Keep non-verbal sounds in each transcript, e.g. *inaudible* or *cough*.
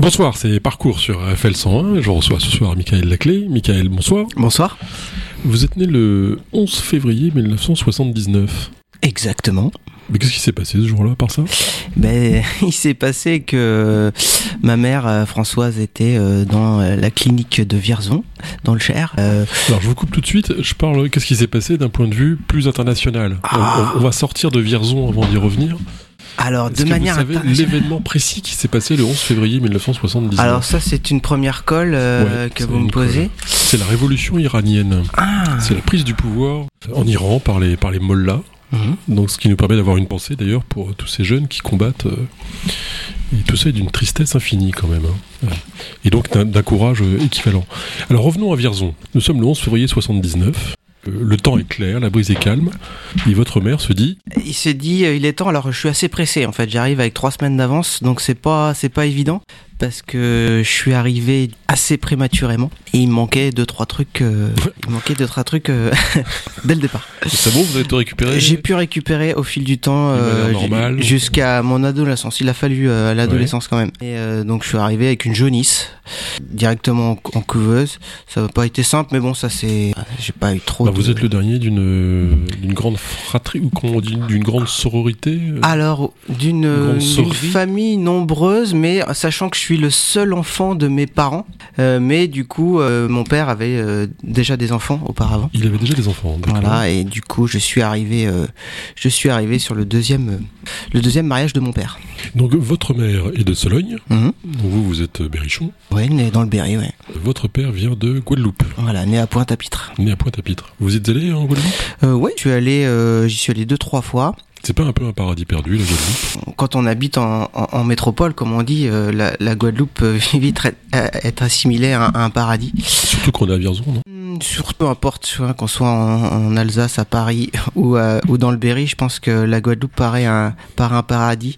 Bonsoir, c'est Parcours sur FL 101. Je reçois ce soir Michael Laclé. Michael, bonsoir. Bonsoir. Vous êtes né le 11 février 1979. Exactement. Mais qu'est-ce qui s'est passé ce jour-là, par ça? Ben, *laughs* il s'est passé que ma mère euh, Françoise était euh, dans euh, la clinique de Vierzon, dans le Cher. Euh, Alors, je vous coupe tout de suite. Je parle. Qu'est-ce qui s'est passé d'un point de vue plus international? On- Ah. on, on va sortir de Vierzon avant d'y revenir. Alors, de manière vous savez l'événement précis qui s'est passé le 11 février 1979 Alors ça, c'est une première colle euh, Ouais, que vous me posez. C'est la révolution iranienne. Ah. C'est la prise du pouvoir en Iran par les, par les mollahs. Mhm. Donc, ce qui nous permet d'avoir une pensée d'ailleurs pour tous ces jeunes qui combattent. euh, et tout ça est d'une tristesse infinie quand même. hein. Et donc d'un d'un courage euh, équivalent. Alors revenons à Vierzon. Nous sommes le 11 février 79. Euh, le temps est clair, la brise est calme. Et votre mère se dit Il s'est dit, euh, il est temps. Alors, je suis assez pressé. En fait, j'arrive avec trois semaines d'avance, donc c'est pas, c'est pas évident parce que je suis arrivé assez prématurément et il me manquait deux trois trucs. euh, il manquait deux trois trucs euh, *laughs* dès le départ. C'est bon, vous avez tout récupéré J'ai pu récupérer au fil du temps euh, jusqu'à mon adolescence. Il a fallu euh, à l'adolescence quand même. Et euh, donc je suis arrivé avec une jaunisse directement en, en couveuse. Ça n'a pas été simple, mais bon, ça c'est. J'ai pas eu trop. Bah, de- Vous êtes le dernier d'une d'une grande fratrie ou comment on dit d'une grande sororité euh, Alors d'une famille nombreuse, mais sachant que je suis le seul enfant de mes parents. Euh, mais du coup, euh, mon père avait euh, déjà des enfants auparavant. Il avait déjà des enfants. Voilà, et du coup, je suis arrivé, je suis arrivé sur le deuxième, le deuxième mariage de mon père. Donc votre mère est de Sologne. Mhm. Vous, vous êtes Berrichon. Ouais, né dans le Berry, ouais. Votre père vient de Guadeloupe, Voilà, né à Pointe-à-Pitre. né à Pointe-à-Pitre. Vous êtes allé en Guadeloupe? Ouais, je suis allé, j'y suis allé deux trois fois. C'est pas un peu un paradis perdu, la Guadeloupe Quand on habite en, en, en métropole, comme on dit, euh, la, la Guadeloupe *laughs* peut vite être, être assimilée à un, à un paradis. Surtout qu'on est à Vierzon, non? Hmm, Surtout, peu importe, qu'on soit en, en Alsace, à Paris *laughs* ou, euh, ou dans le Berry, je pense que la Guadeloupe paraît un, par un paradis,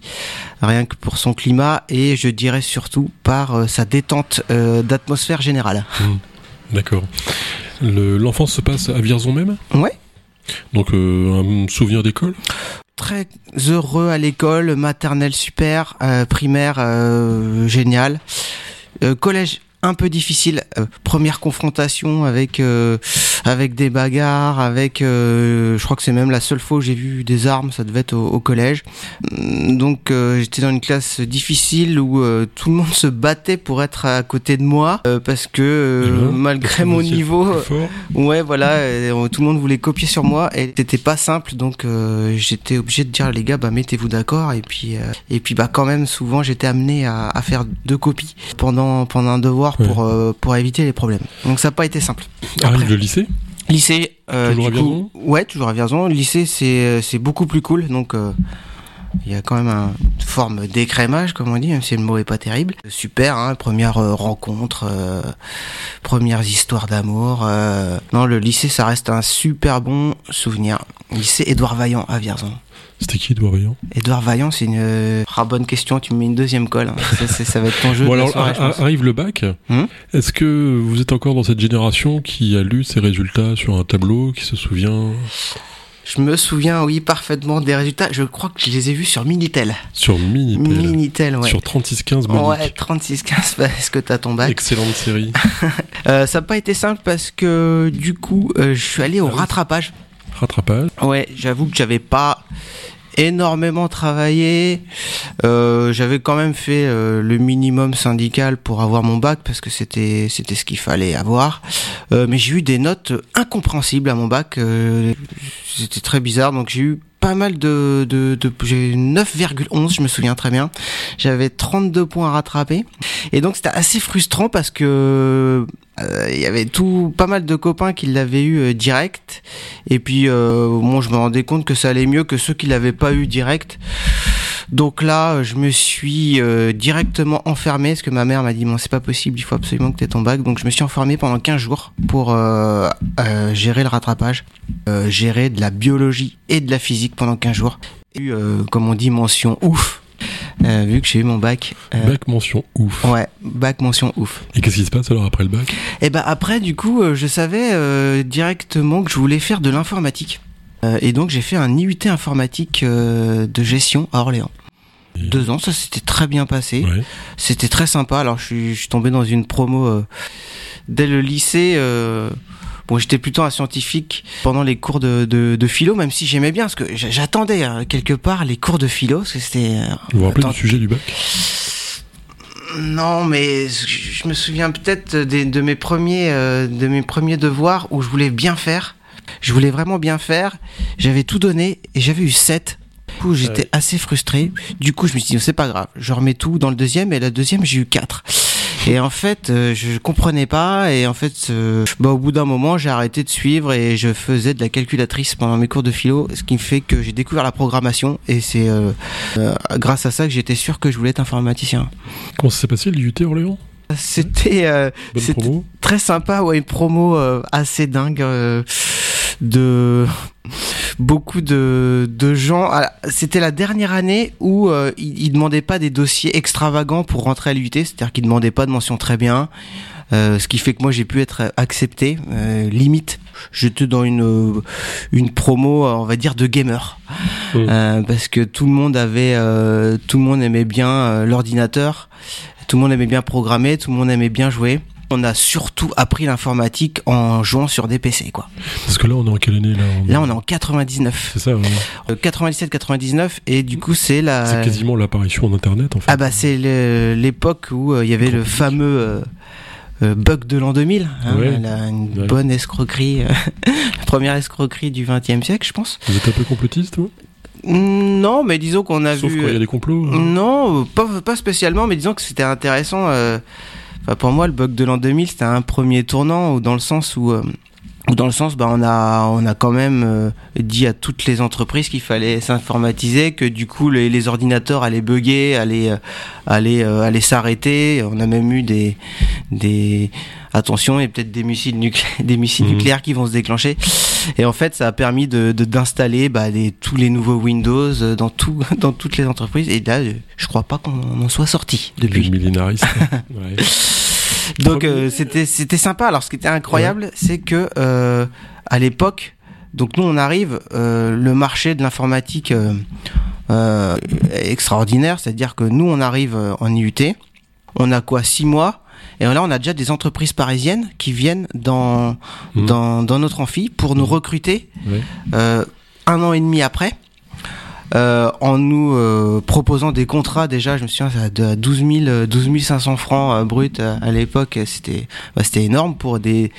rien que pour son climat et je dirais surtout par euh, sa détente d'atmosphère générale. D'accord. Le- L'enfance se passe à Vierzon même? Ouais. Donc euh, un souvenir d'école? Très heureux à l'école, maternelle super, euh, primaire euh, génial, Euh, collège un peu difficile, euh, première confrontation avec avec des bagarres, avec euh, je crois que c'est même la seule fois où j'ai vu des armes, ça devait être au, au collège. Hum, Donc euh, j'étais dans une classe difficile où euh, tout le monde se battait pour être à côté de moi euh, parce que euh, malgré mon niveau fort. Ouais, voilà, euh, tout le monde voulait copier sur moi et c'était pas simple, donc euh, j'étais obligé de dire les gars, bah mettez-vous d'accord et puis euh, et puis bah quand même souvent j'étais amené à, à faire deux copies pendant pendant un devoir Ouais. pour euh, pour éviter les problèmes. Donc ça n'a pas été simple. Arrive le lycée Lycée, euh, Toujours du à coup, ouais, toujours à Vierzon. Lycée, c'est euh, c'est beaucoup plus cool, donc. euh, il y a quand même un- une forme d'écrémage, comme on dit, même si le mot est pas terrible. Super, hein, première rencontre, euh, premières histoires d'amour. euh. Non, le lycée, ça reste un super bon souvenir. Lycée Édouard Vaillant à Vierzon. C'était qui, Edouard Vaillant? Édouard Vaillant, c'est une euh, ah, bonne question. Tu me mets une deuxième colle. hein. Ça, va être ton jeu. Bon de la alors, soirée, je arrive le bac. Hum Est-ce que vous êtes encore dans cette génération qui a lu ses résultats sur un tableau, qui se souvient? Je me souviens, oui, parfaitement des résultats. Je crois que je les ai vus sur Minitel. sur Minitel, Minitel, ouais. sur 3615 Monique Ouais, 36-15, *laughs* parce que t'as ton bac. Excellente série. *laughs* Euh, ça n'a pas été simple parce que du coup, euh, je suis allé au Ah rattrapage. Rattrapage. Ouais, j'avoue que j'avais pas énormément travaillé. Euh, j'avais quand même fait euh, le minimum syndical pour avoir mon bac parce que c'était c'était ce qu'il fallait avoir. Euh, mais j'ai eu des notes incompréhensibles à mon bac. euh, c'était très bizarre. Donc j'ai eu pas mal de, de, j'ai eu 9,11 je me souviens très bien. J'avais 32 points à rattraper. Et donc c'était assez frustrant parce que euh, il y avait tout pas mal de copains qui l'avaient eu euh, direct. Et puis euh, moi je me rendais compte que ça allait mieux que ceux qui l'avaient pas eu direct donc là je me suis euh, directement enfermé parce que ma mère m'a dit bon c'est pas possible il faut absolument que tu aies ton bac donc je me suis enfermé pendant 15 jours pour euh, euh, gérer le rattrapage euh, gérer de la biologie et de la physique pendant 15 jours euh, comme on dit mention ouf euh, vu que j'ai eu mon bac euh, Bac mention ouf. ouais bac mention ouf Et qu'est-ce qui se passe alors après le bac? Et ben après, du coup, euh, je savais euh, directement que je voulais faire de l'informatique. Euh, et donc j'ai fait un IUT informatique euh, de gestion à Orléans. Deux ans, ça s'était très bien passé. Ouais. C'était très sympa. Alors je suis, je suis tombé dans une promo euh, dès le lycée. euh, Bon, j'étais plutôt un scientifique pendant les cours de, de, de philo, même si j'aimais bien, parce que j'a- j'attendais hein, quelque part les cours de philo, parce que c'était... Vous vous rappelez du sujet du bac? Non, mais je me souviens peut-être de mes premiers, de mes premiers devoirs où je voulais bien faire. Je voulais vraiment bien faire. J'avais tout donné et j'avais eu 7. Du coup, j'étais Ouais. assez frustré. Du coup, je me suis dit, c'est pas grave. Je remets tout dans le deuxième et la deuxième, j'ai eu 4. Et en fait, euh, je comprenais pas. Et en fait, euh, bah, au bout d'un moment, j'ai arrêté de suivre et je faisais de la calculatrice pendant mes cours de philo, ce qui me fait que j'ai découvert la programmation. Et c'est euh, euh, grâce à ça que j'étais sûr que je voulais être informaticien. Comment ça s'est passé l'IUT Orléans? C'était très sympa, ouais, une promo assez dingue de beaucoup de, de gens. Ah, C'était la dernière année où euh, ils, ils demandaient pas des dossiers extravagants pour rentrer à l'UT, c'est-à-dire qu'ils demandaient pas de mention très bien. Euh, ce qui fait que moi j'ai pu être accepté. Euh, limite, j'étais dans une une promo, on va dire, de gamer, Mm. Euh, parce que tout le monde avait, euh, tout le monde aimait bien l'ordinateur, tout le monde aimait bien programmer, tout le monde aimait bien jouer. On a surtout appris l'informatique en jouant sur des PC, quoi. Parce que là, on est en quelle année là Là, on est en 99, C'est ça, ouais. Euh, 97-99, et du coup, c'est la. c'est quasiment l'apparition d'Internet en fait. Ah bah c'est l'époque où euh, il y avait le fameux euh, euh, bug de l'an 2000, hein, Ouais. la- une Ouais. bonne escroquerie, euh, *laughs* la première escroquerie du 20e siècle, je pense. Vous êtes un peu complotiste, vous? Mm, Non, mais disons qu'on a Sauf vu. quand il y a des complots. hein. Non, euh, pas, pas spécialement, mais disons que c'était intéressant. euh, pour moi, le bug de l'an 2000, c'était un premier tournant, ou dans le sens où, euh, dans le sens, bah, on a, on a quand même euh, dit à toutes les entreprises qu'il fallait s'informatiser, que du coup, les, ordinateurs allaient bugger, allaient, euh, allaient, allaient s'arrêter. On a même eu des, des, attention, il y a peut-être des missiles, nuclé- *laughs* des missiles Mhm. nucléaires qui vont se déclencher. Et en fait, ça a permis de de- d'installer bah, tous les nouveaux Windows euh, dans tout *laughs* dans toutes les entreprises. Et là, euh, je crois pas qu'on en soit sorti depuis. millénaristes. *laughs* ouais. Donc euh, c'était c'était sympa. Alors ce qui était incroyable, c'est que euh, à l'époque, donc nous on arrive, euh, le marché de l'informatique est extraordinaire, c'est-à-dire que nous on arrive en IUT, on a quoi six mois. Et là, on a déjà des entreprises parisiennes qui viennent dans, Mhm. dans, dans notre amphi pour nous Mhm. recruter euh, un an et demi après, euh, en nous euh, proposant des contrats déjà, je me souviens, de 12, 000, euh, 12 500 francs bruts à l'époque, c'était bah, c'était énorme pour des...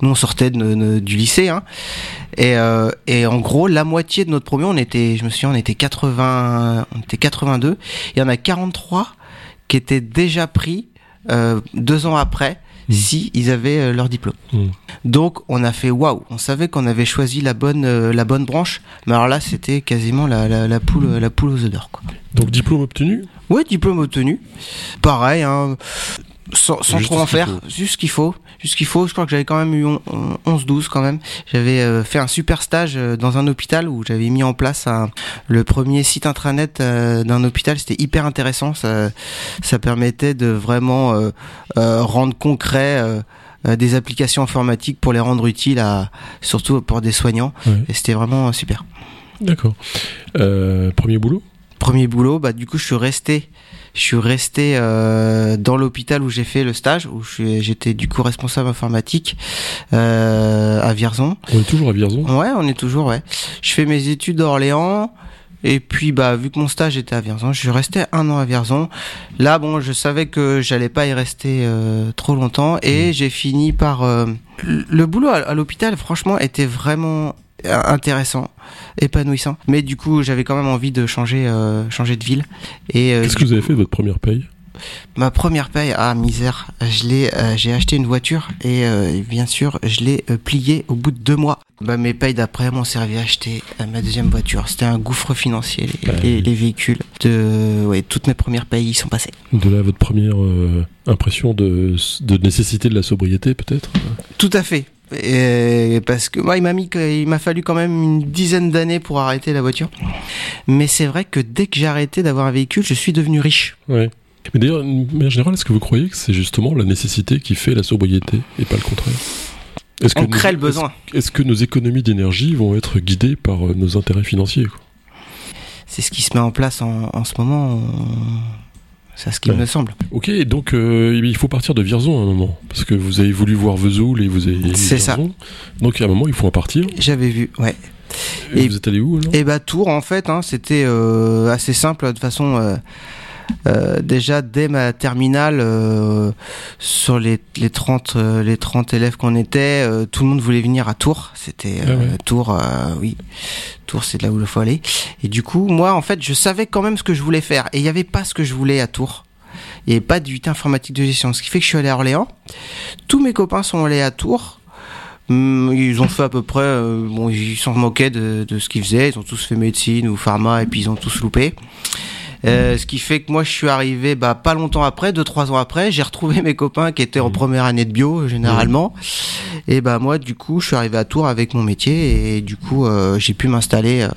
Nous, on sortait de, de- du lycée, hein, et, euh, et en gros, la moitié de notre promo, on était, je me souviens, on était 80, on était 82, et il y en a 43 qui étaient déjà pris euh, deux ans après, Mhm. si ils avaient euh, leur diplôme. Mhm. Donc on a fait waouh, on savait qu'on avait choisi la bonne euh, la bonne branche, mais alors là c'était quasiment la, la, la poule la poule aux quoi. Donc diplôme obtenu? Ouais, diplôme obtenu. Pareil hein, sans, trop en faire, faut. juste ce qu'il faut, juste ce qu'il faut. Je crois que j'avais quand même eu on- on- 11 12 quand même. J'avais euh, fait un super stage euh, dans un hôpital où j'avais mis en place un, le premier site intranet euh, d'un hôpital, c'était hyper intéressant, ça ça permettait de vraiment rendre concret des applications informatiques pour les rendre utiles à surtout pour des soignants Ouais. et c'était vraiment super. D'accord. Premier boulot? Premier boulot, bah du coup je suis resté, je suis resté euh, dans l'hôpital où j'ai fait le stage, où j'étais du coup responsable informatique euh, à Vierzon. On est toujours à Vierzon? Ouais, on est toujours ouais. Je fais mes études à Orléans. Et puis bah vu que mon stage était à Vierzon, je suis resté un an à Vierzon. Là bon, je savais que j'allais pas y rester euh, trop longtemps et j'ai fini par le boulot à, à l'hôpital. Franchement, était vraiment intéressant, épanouissant. Mais du coup, j'avais quand même envie de changer, euh, changer de ville. Et euh, Qu'est-ce que vous avez fait de votre première paye? Ma première paye, ah misère, je l'ai, euh, j'ai acheté une voiture et euh, bien sûr je l'ai euh, pliée au bout de deux mois. Bah, mes payes d'après m'ont servi à acheter euh, ma deuxième voiture. C'était un gouffre financier, les, Ouais. les- les véhicules. De, ouais, toutes mes premières payes y sont passées. De là, votre première euh, impression de, de nécessité de la sobriété, peut-être? Tout à fait. Et parce que moi, il m'a mis, il m'a fallu quand même une dizaine d'années pour arrêter la voiture. Mais c'est vrai que dès que j'ai arrêté d'avoir un véhicule, je suis devenu riche. Ouais. Mais d'ailleurs, de manière générale, est-ce que vous croyez que c'est justement la nécessité qui fait la sobriété et pas le contraire? Est-ce On crée le besoin. Est-ce, est-ce que nos économies d'énergie vont être guidées par euh, nos intérêts financiers quoi? C'est ce qui se met en place en, en ce moment. C'est ce qu'il Ouais. me semble. Ok, donc euh, il faut partir de Vierzon à un moment, parce que vous avez voulu voir Vesoul et vous avez. C'est ça. Donc à un moment, il faut en partir. J'avais vu, ouais. Et, Et- vous êtes allé où alors? Et bah Tours en fait, hein, c'était euh, assez simple de façon. euh, euh, déjà dès ma terminale, euh, sur les, les 30 euh, les 30 élèves qu'on était, tout le monde voulait venir à Tours. C'était Ah ouais. Tours, oui, Tours c'est là où il faut aller. Et du coup, moi en fait, je savais quand même ce que je voulais faire. Et il n'y avait pas ce que je voulais à Tours. Il n'y avait pas d'unité informatique de gestion. Ce qui fait que je suis allé à Orléans. Tous mes copains sont allés à Tours. Hum, Ils ont fait à peu près, euh, bon, ils s'en moquaient de, de ce qu'ils faisaient. Ils ont tous fait médecine ou pharma et puis ils ont tous loupé. Euh, ce qui fait que moi je suis arrivé bah, pas longtemps après, deux trois ans après, j'ai retrouvé *laughs* mes copains qui étaient en Mhm. première année de bio euh, généralement. Et bah moi du coup je suis arrivé à Tours avec mon métier et du coup euh, j'ai pu m'installer, euh,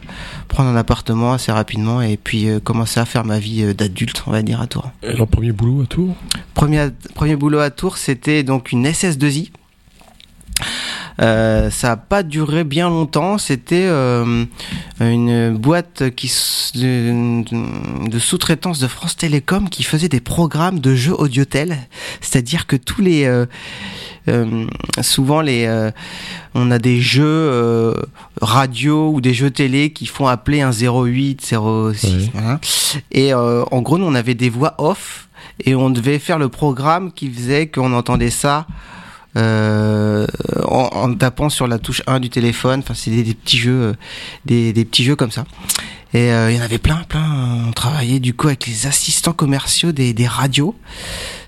prendre un appartement assez rapidement et puis euh, commencer à faire ma vie euh, d'adulte on va dire à Tours. Alors premier boulot à Tours? Premier, premier boulot à Tours, c'était donc une SS2I. Euh, ça n'a pas duré bien longtemps. C'était euh, une boîte qui, de, de sous-traitance de France Télécom qui faisait des programmes de jeux audiotel. C'est-à-dire que tous les... euh, euh, souvent, les, euh, on a des jeux euh, radio ou des jeux télé qui font appeler un 08, 06. Ouais. voilà. Et euh, en gros, nous, on avait des voix off et on devait faire le programme qui faisait qu'on entendait ça en, en tapant sur la touche 1 du téléphone. Enfin, c'est des, petits jeux, euh, des, des petits jeux comme ça. Et euh, il y en avait plein, plein. On travaillait du coup avec les assistants commerciaux des, des radios.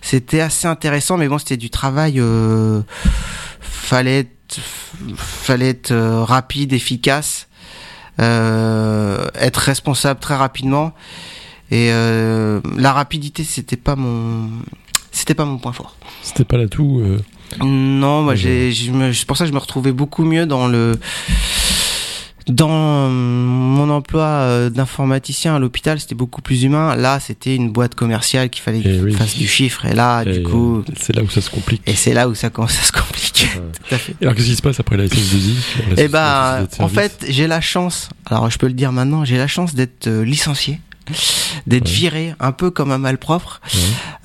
C'était assez intéressant, mais bon, c'était du travail. Euh, fallait être, fallait être euh, rapide, efficace, euh, être responsable très rapidement. Et euh, la rapidité, c'était pas mon, c'était pas mon point fort. C'était pas l'atout. euh, Non, moi j'ai, c'est pour ça que je me retrouvais beaucoup mieux dans le dans euh, mon emploi euh, d'informaticien à l'hôpital, c'était beaucoup plus humain. Là, c'était une boîte commerciale qu'il fallait Eh que oui. fasse du chiffre. Et là, et, du coup, c'est là où ça se complique. et c'est là où ça commence à se compliquer. Ouais. *laughs* Tout à fait. Et alors qu'est-ce qui se passe après la SS2I la Eh ben, société de en fait, j'ai la chance. Alors, je peux le dire maintenant, j'ai la chance d'être euh, licencié, d'être viré, un peu comme un malpropre.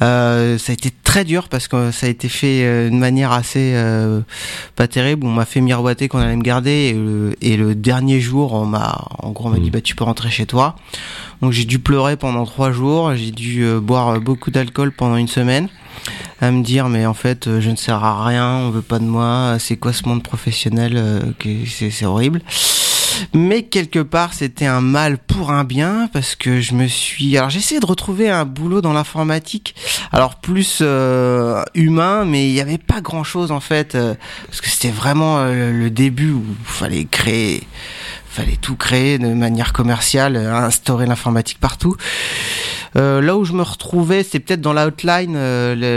Euh, ça a été très dur parce que ça a été fait euh, de manière assez euh, pas terrible. On m'a fait miroiter qu'on allait me garder et le, et le dernier jour, on m'a, en gros, on m'a Mm. dit bah tu peux rentrer chez toi. Donc j'ai dû pleurer pendant trois jours. J'ai dû euh, boire beaucoup d'alcool pendant une semaine à me dire mais en fait je ne sers à rien, on veut pas de moi. C'est quoi ce monde professionnel c'est horrible. Mais quelque part, c'était un mal pour un bien parce que je me suis. Alors, j'ai essayé de retrouver un boulot dans l'informatique. Alors plus euh, humain, mais il n'y avait pas grand chose en fait euh, parce que c'était vraiment euh, le début où il fallait créer, fallait tout créer de manière commerciale, instaurer l'informatique partout. Là où je me retrouvais, c'est peut-être dans l'outline,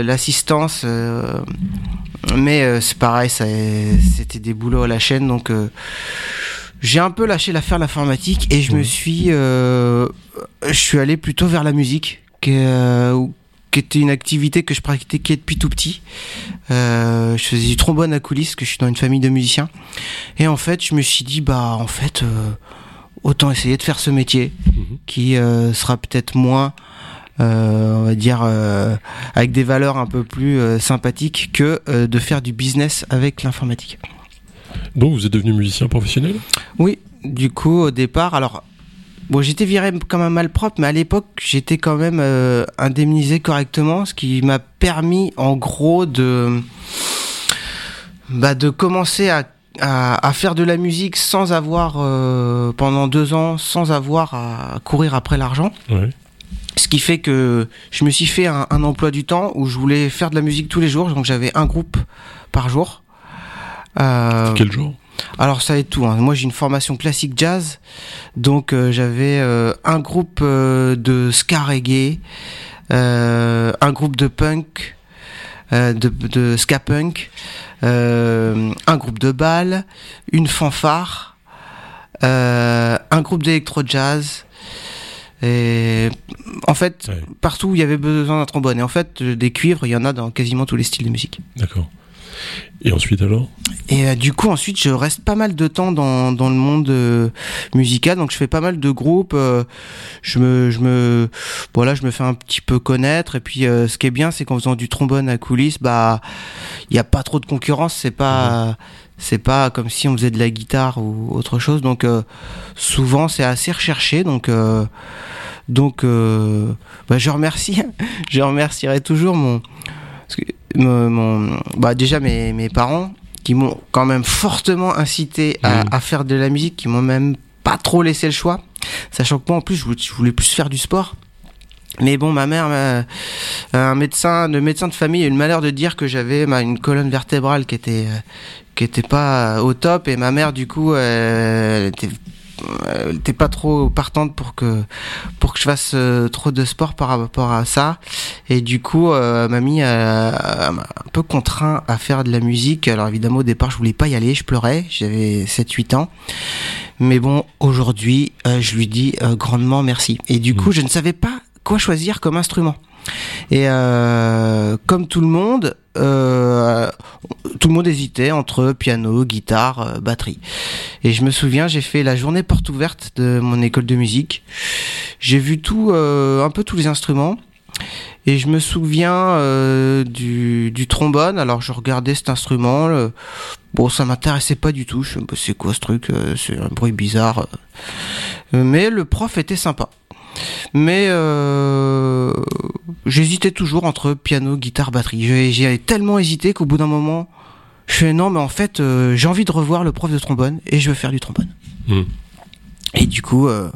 l'assistance. mais c'est pareil, c'était des boulots à la chaîne, donc j'ai un peu lâché l'affaire de l'informatique et je me suis, euh, je suis allé plutôt vers la musique, qui, euh, qui était une activité que je pratiquais depuis tout petit. Euh, je faisais du trombone à coulisses, parce que je suis dans une famille de musiciens. Et en fait, je me suis dit, bah, en fait, euh, autant essayer de faire ce métier Mhm. qui euh, sera peut-être moins, euh, on va dire, euh, avec des valeurs un peu plus euh, sympathiques que de faire du business avec l'informatique. Donc vous êtes devenu musicien professionnel? Oui, du coup, au départ, alors, bon, j'étais viré comme un malpropre, mais à l'époque, j'étais quand même euh, indemnisé correctement, ce qui m'a permis, en gros, de, bah, de commencer à, à, à faire de la musique sans avoir, euh, pendant deux ans, sans avoir à courir après l'argent. Ouais. Ce qui fait que je me suis fait un, un emploi du temps où je voulais faire de la musique tous les jours, donc j'avais un groupe par jour. Euh, Quel genre alors ça est tout. hein. Moi j'ai une formation classique jazz, donc euh, j'avais euh, un groupe euh, de ska reggae, un groupe de punk, de, de ska punk, un groupe de bal, une fanfare, un groupe d'électro jazz. Et en fait, Ouais. partout où il y avait besoin d'un trombone. Et en fait, des cuivres, il y en a dans quasiment tous les styles de musique. D'accord. Et ensuite alors? Et euh, du coup, ensuite, je reste pas mal de temps dans, dans le monde euh, musical. Donc, je fais pas mal de groupes. euh, je me, je me, voilà, je me fais un petit peu connaître. Et puis, ce qui est bien, c'est qu'en faisant du trombone à coulisses, bah, il y a pas trop de concurrence. C'est pas, c'est pas comme si on faisait de la guitare ou autre chose. Donc, souvent, c'est assez recherché. Donc, donc, bah, je remercie, *laughs* je remercierai toujours mon, parce que, mon- bah, déjà mes, mes parents qui m'ont quand même fortement incité à, Mhm. à faire de la musique, qui m'ont même pas trop laissé le choix, sachant que moi en plus je voulais, je voulais plus faire du sport. Mais bon, ma mère, euh, un médecin, le médecin de famille a eu le malheur de dire que j'avais bah, une colonne vertébrale qui était euh, qui était pas au top et ma mère du coup euh, elle était elle était pas trop partante pour que pour que je fasse euh, trop de sport par rapport à ça. Et du coup euh, mamie euh, m'a un peu contraint à faire de la musique. Alors évidemment au départ je voulais pas y aller je pleurais. J'avais 7 8 ans. Mais bon aujourd'hui euh, je lui dis euh, grandement merci. Et du coup je ne savais pas quoi choisir comme instrument et euh, comme tout le monde, euh, tout le monde hésitait entre piano, guitare, euh, batterie. Et je me souviens, j'ai fait la journée porte ouverte de mon école de musique. J'ai vu tout, un peu tous les instruments. Et je me souviens du, trombone. Alors je regardais cet instrument. Bon, ça m'intéressait pas du tout. Je c'est quoi ce truc C'est un bruit bizarre. Mais le prof était sympa. Mais euh, j'hésitais toujours entre piano, guitare, batterie. J'ai- J'ai tellement hésité qu'au bout d'un moment, je fais non, mais en fait, euh, j'ai envie de revoir le prof de trombone et je veux faire du trombone. Hmm. Et du coup, euh,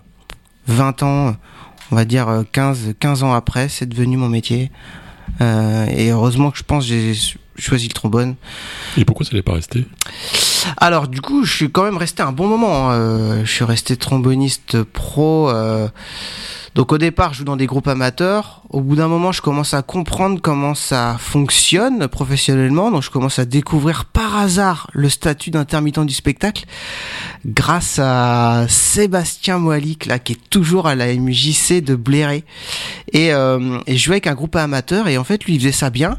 20 ans, on va dire euh, 15, 15 ans après, c'est devenu mon métier. Euh, et heureusement que je pense que j'ai choisi le trombone. Et pourquoi ça n'est pas resté? Alors du coup, je suis quand même resté un bon moment. hein. Euh, je suis resté tromboniste pro. euh, donc au départ, je joue dans des groupes amateurs. Au bout d'un moment, je commence à comprendre comment ça fonctionne professionnellement. Donc je commence à découvrir par hasard le statut d'intermittent du spectacle grâce à Sébastien Moalic, là, qui est toujours à la MJC de Bléré. Et, euh, et je jouais avec un groupe amateur. Et en fait, lui, il faisait ça bien.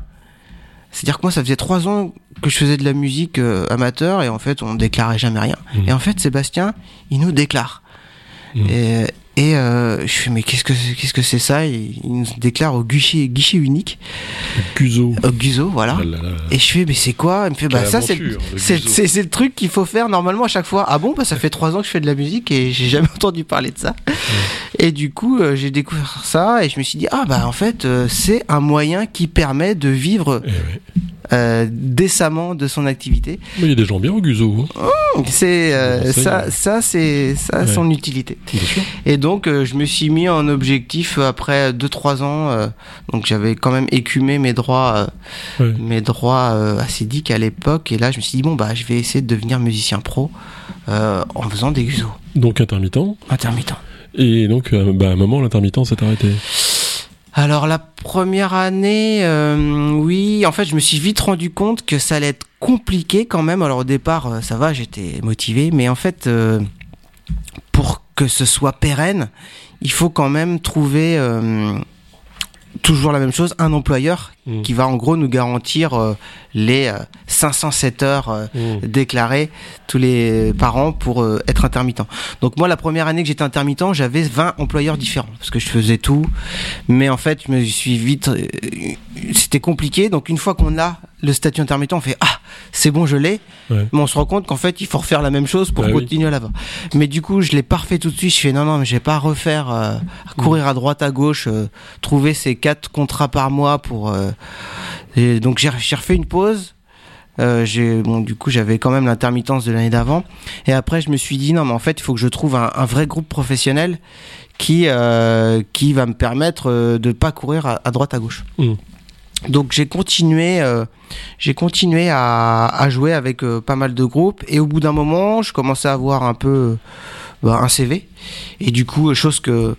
C'est-à-dire que moi, ça faisait trois ans que je faisais de la musique euh, amateur et en fait, on déclarait jamais rien. Mhm. Et en fait, Sébastien, il nous déclare. Et, et euh, je fais mais qu'est-ce que c'est- qu'est-ce que c'est ça? Il, il nous déclare au guichet guichet unique, Guzo. au Guzo, voilà. Ah là là. Et je fais mais c'est quoi? Il me fait bah ça c'est le c'est Guzo. c'est c'est le truc qu'il faut faire normalement à chaque fois. Ah bon? Bah ça fait trois ans que je fais de la musique et j'ai jamais *laughs* entendu parler de ça. Et du coup euh, j'ai découvert ça et je me suis dit ah bah en fait euh, c'est un moyen qui permet de vivre Eh ouais. Euh, décemment de son activité. Mais il y a des gens bien au Guzo. hein. C'est euh, ça, ça, il- ça c'est ça Ouais. son utilité. Et donc euh, je me suis mis en objectif après 2-3 ans. donc j'avais quand même écumé mes droits, Ouais. mes droits acédiques à l'époque. Et là je me suis dit bon bah je vais essayer de devenir musicien pro en faisant des usos Donc intermittent. intermittent. Et donc, bah, à un moment, l'intermittent s'est arrêté. Alors la première année, euh, oui, en fait, je me suis vite rendu compte que ça allait être compliqué quand même. Alors au départ, euh, ça va, j'étais motivé, mais en fait, euh, pour que ce soit pérenne, il faut quand même trouver toujours la même chose, un employeur Mm. qui va en gros nous garantir euh, les euh, 507 heures euh, Mm. déclarées tous les par an pour euh, être intermittent. Donc moi la première année que j'étais intermittent, j'avais 20 employeurs différents parce que je faisais tout. Mais en fait, je me suis vite euh, c'était compliqué. Donc une fois qu'on a le statut intermittent, on fait ah, c'est bon, je l'ai. Ouais. Mais on se rend compte qu'en fait, il faut refaire la même chose pour Bah oui. continuer là-bas. Mais du coup, je l'ai pas refait tout de suite. Je fais non non, mais je vais pas refaire euh, à courir à droite à gauche euh, trouver ces quatre contrats par mois pour euh, et donc j'ai refait une pause. Euh, j'ai bon du coup j'avais quand même l'intermittence de l'année d'avant et après je me suis dit non mais en fait il faut que je trouve un, un vrai groupe professionnel qui euh, qui va me permettre euh, de pas courir à, à droite à gauche Mm. donc j'ai continué euh, j'ai continué à, à jouer avec euh, pas mal de groupes et au bout d'un moment je commençais à avoir un peu euh, bah, un CV et du coup chose que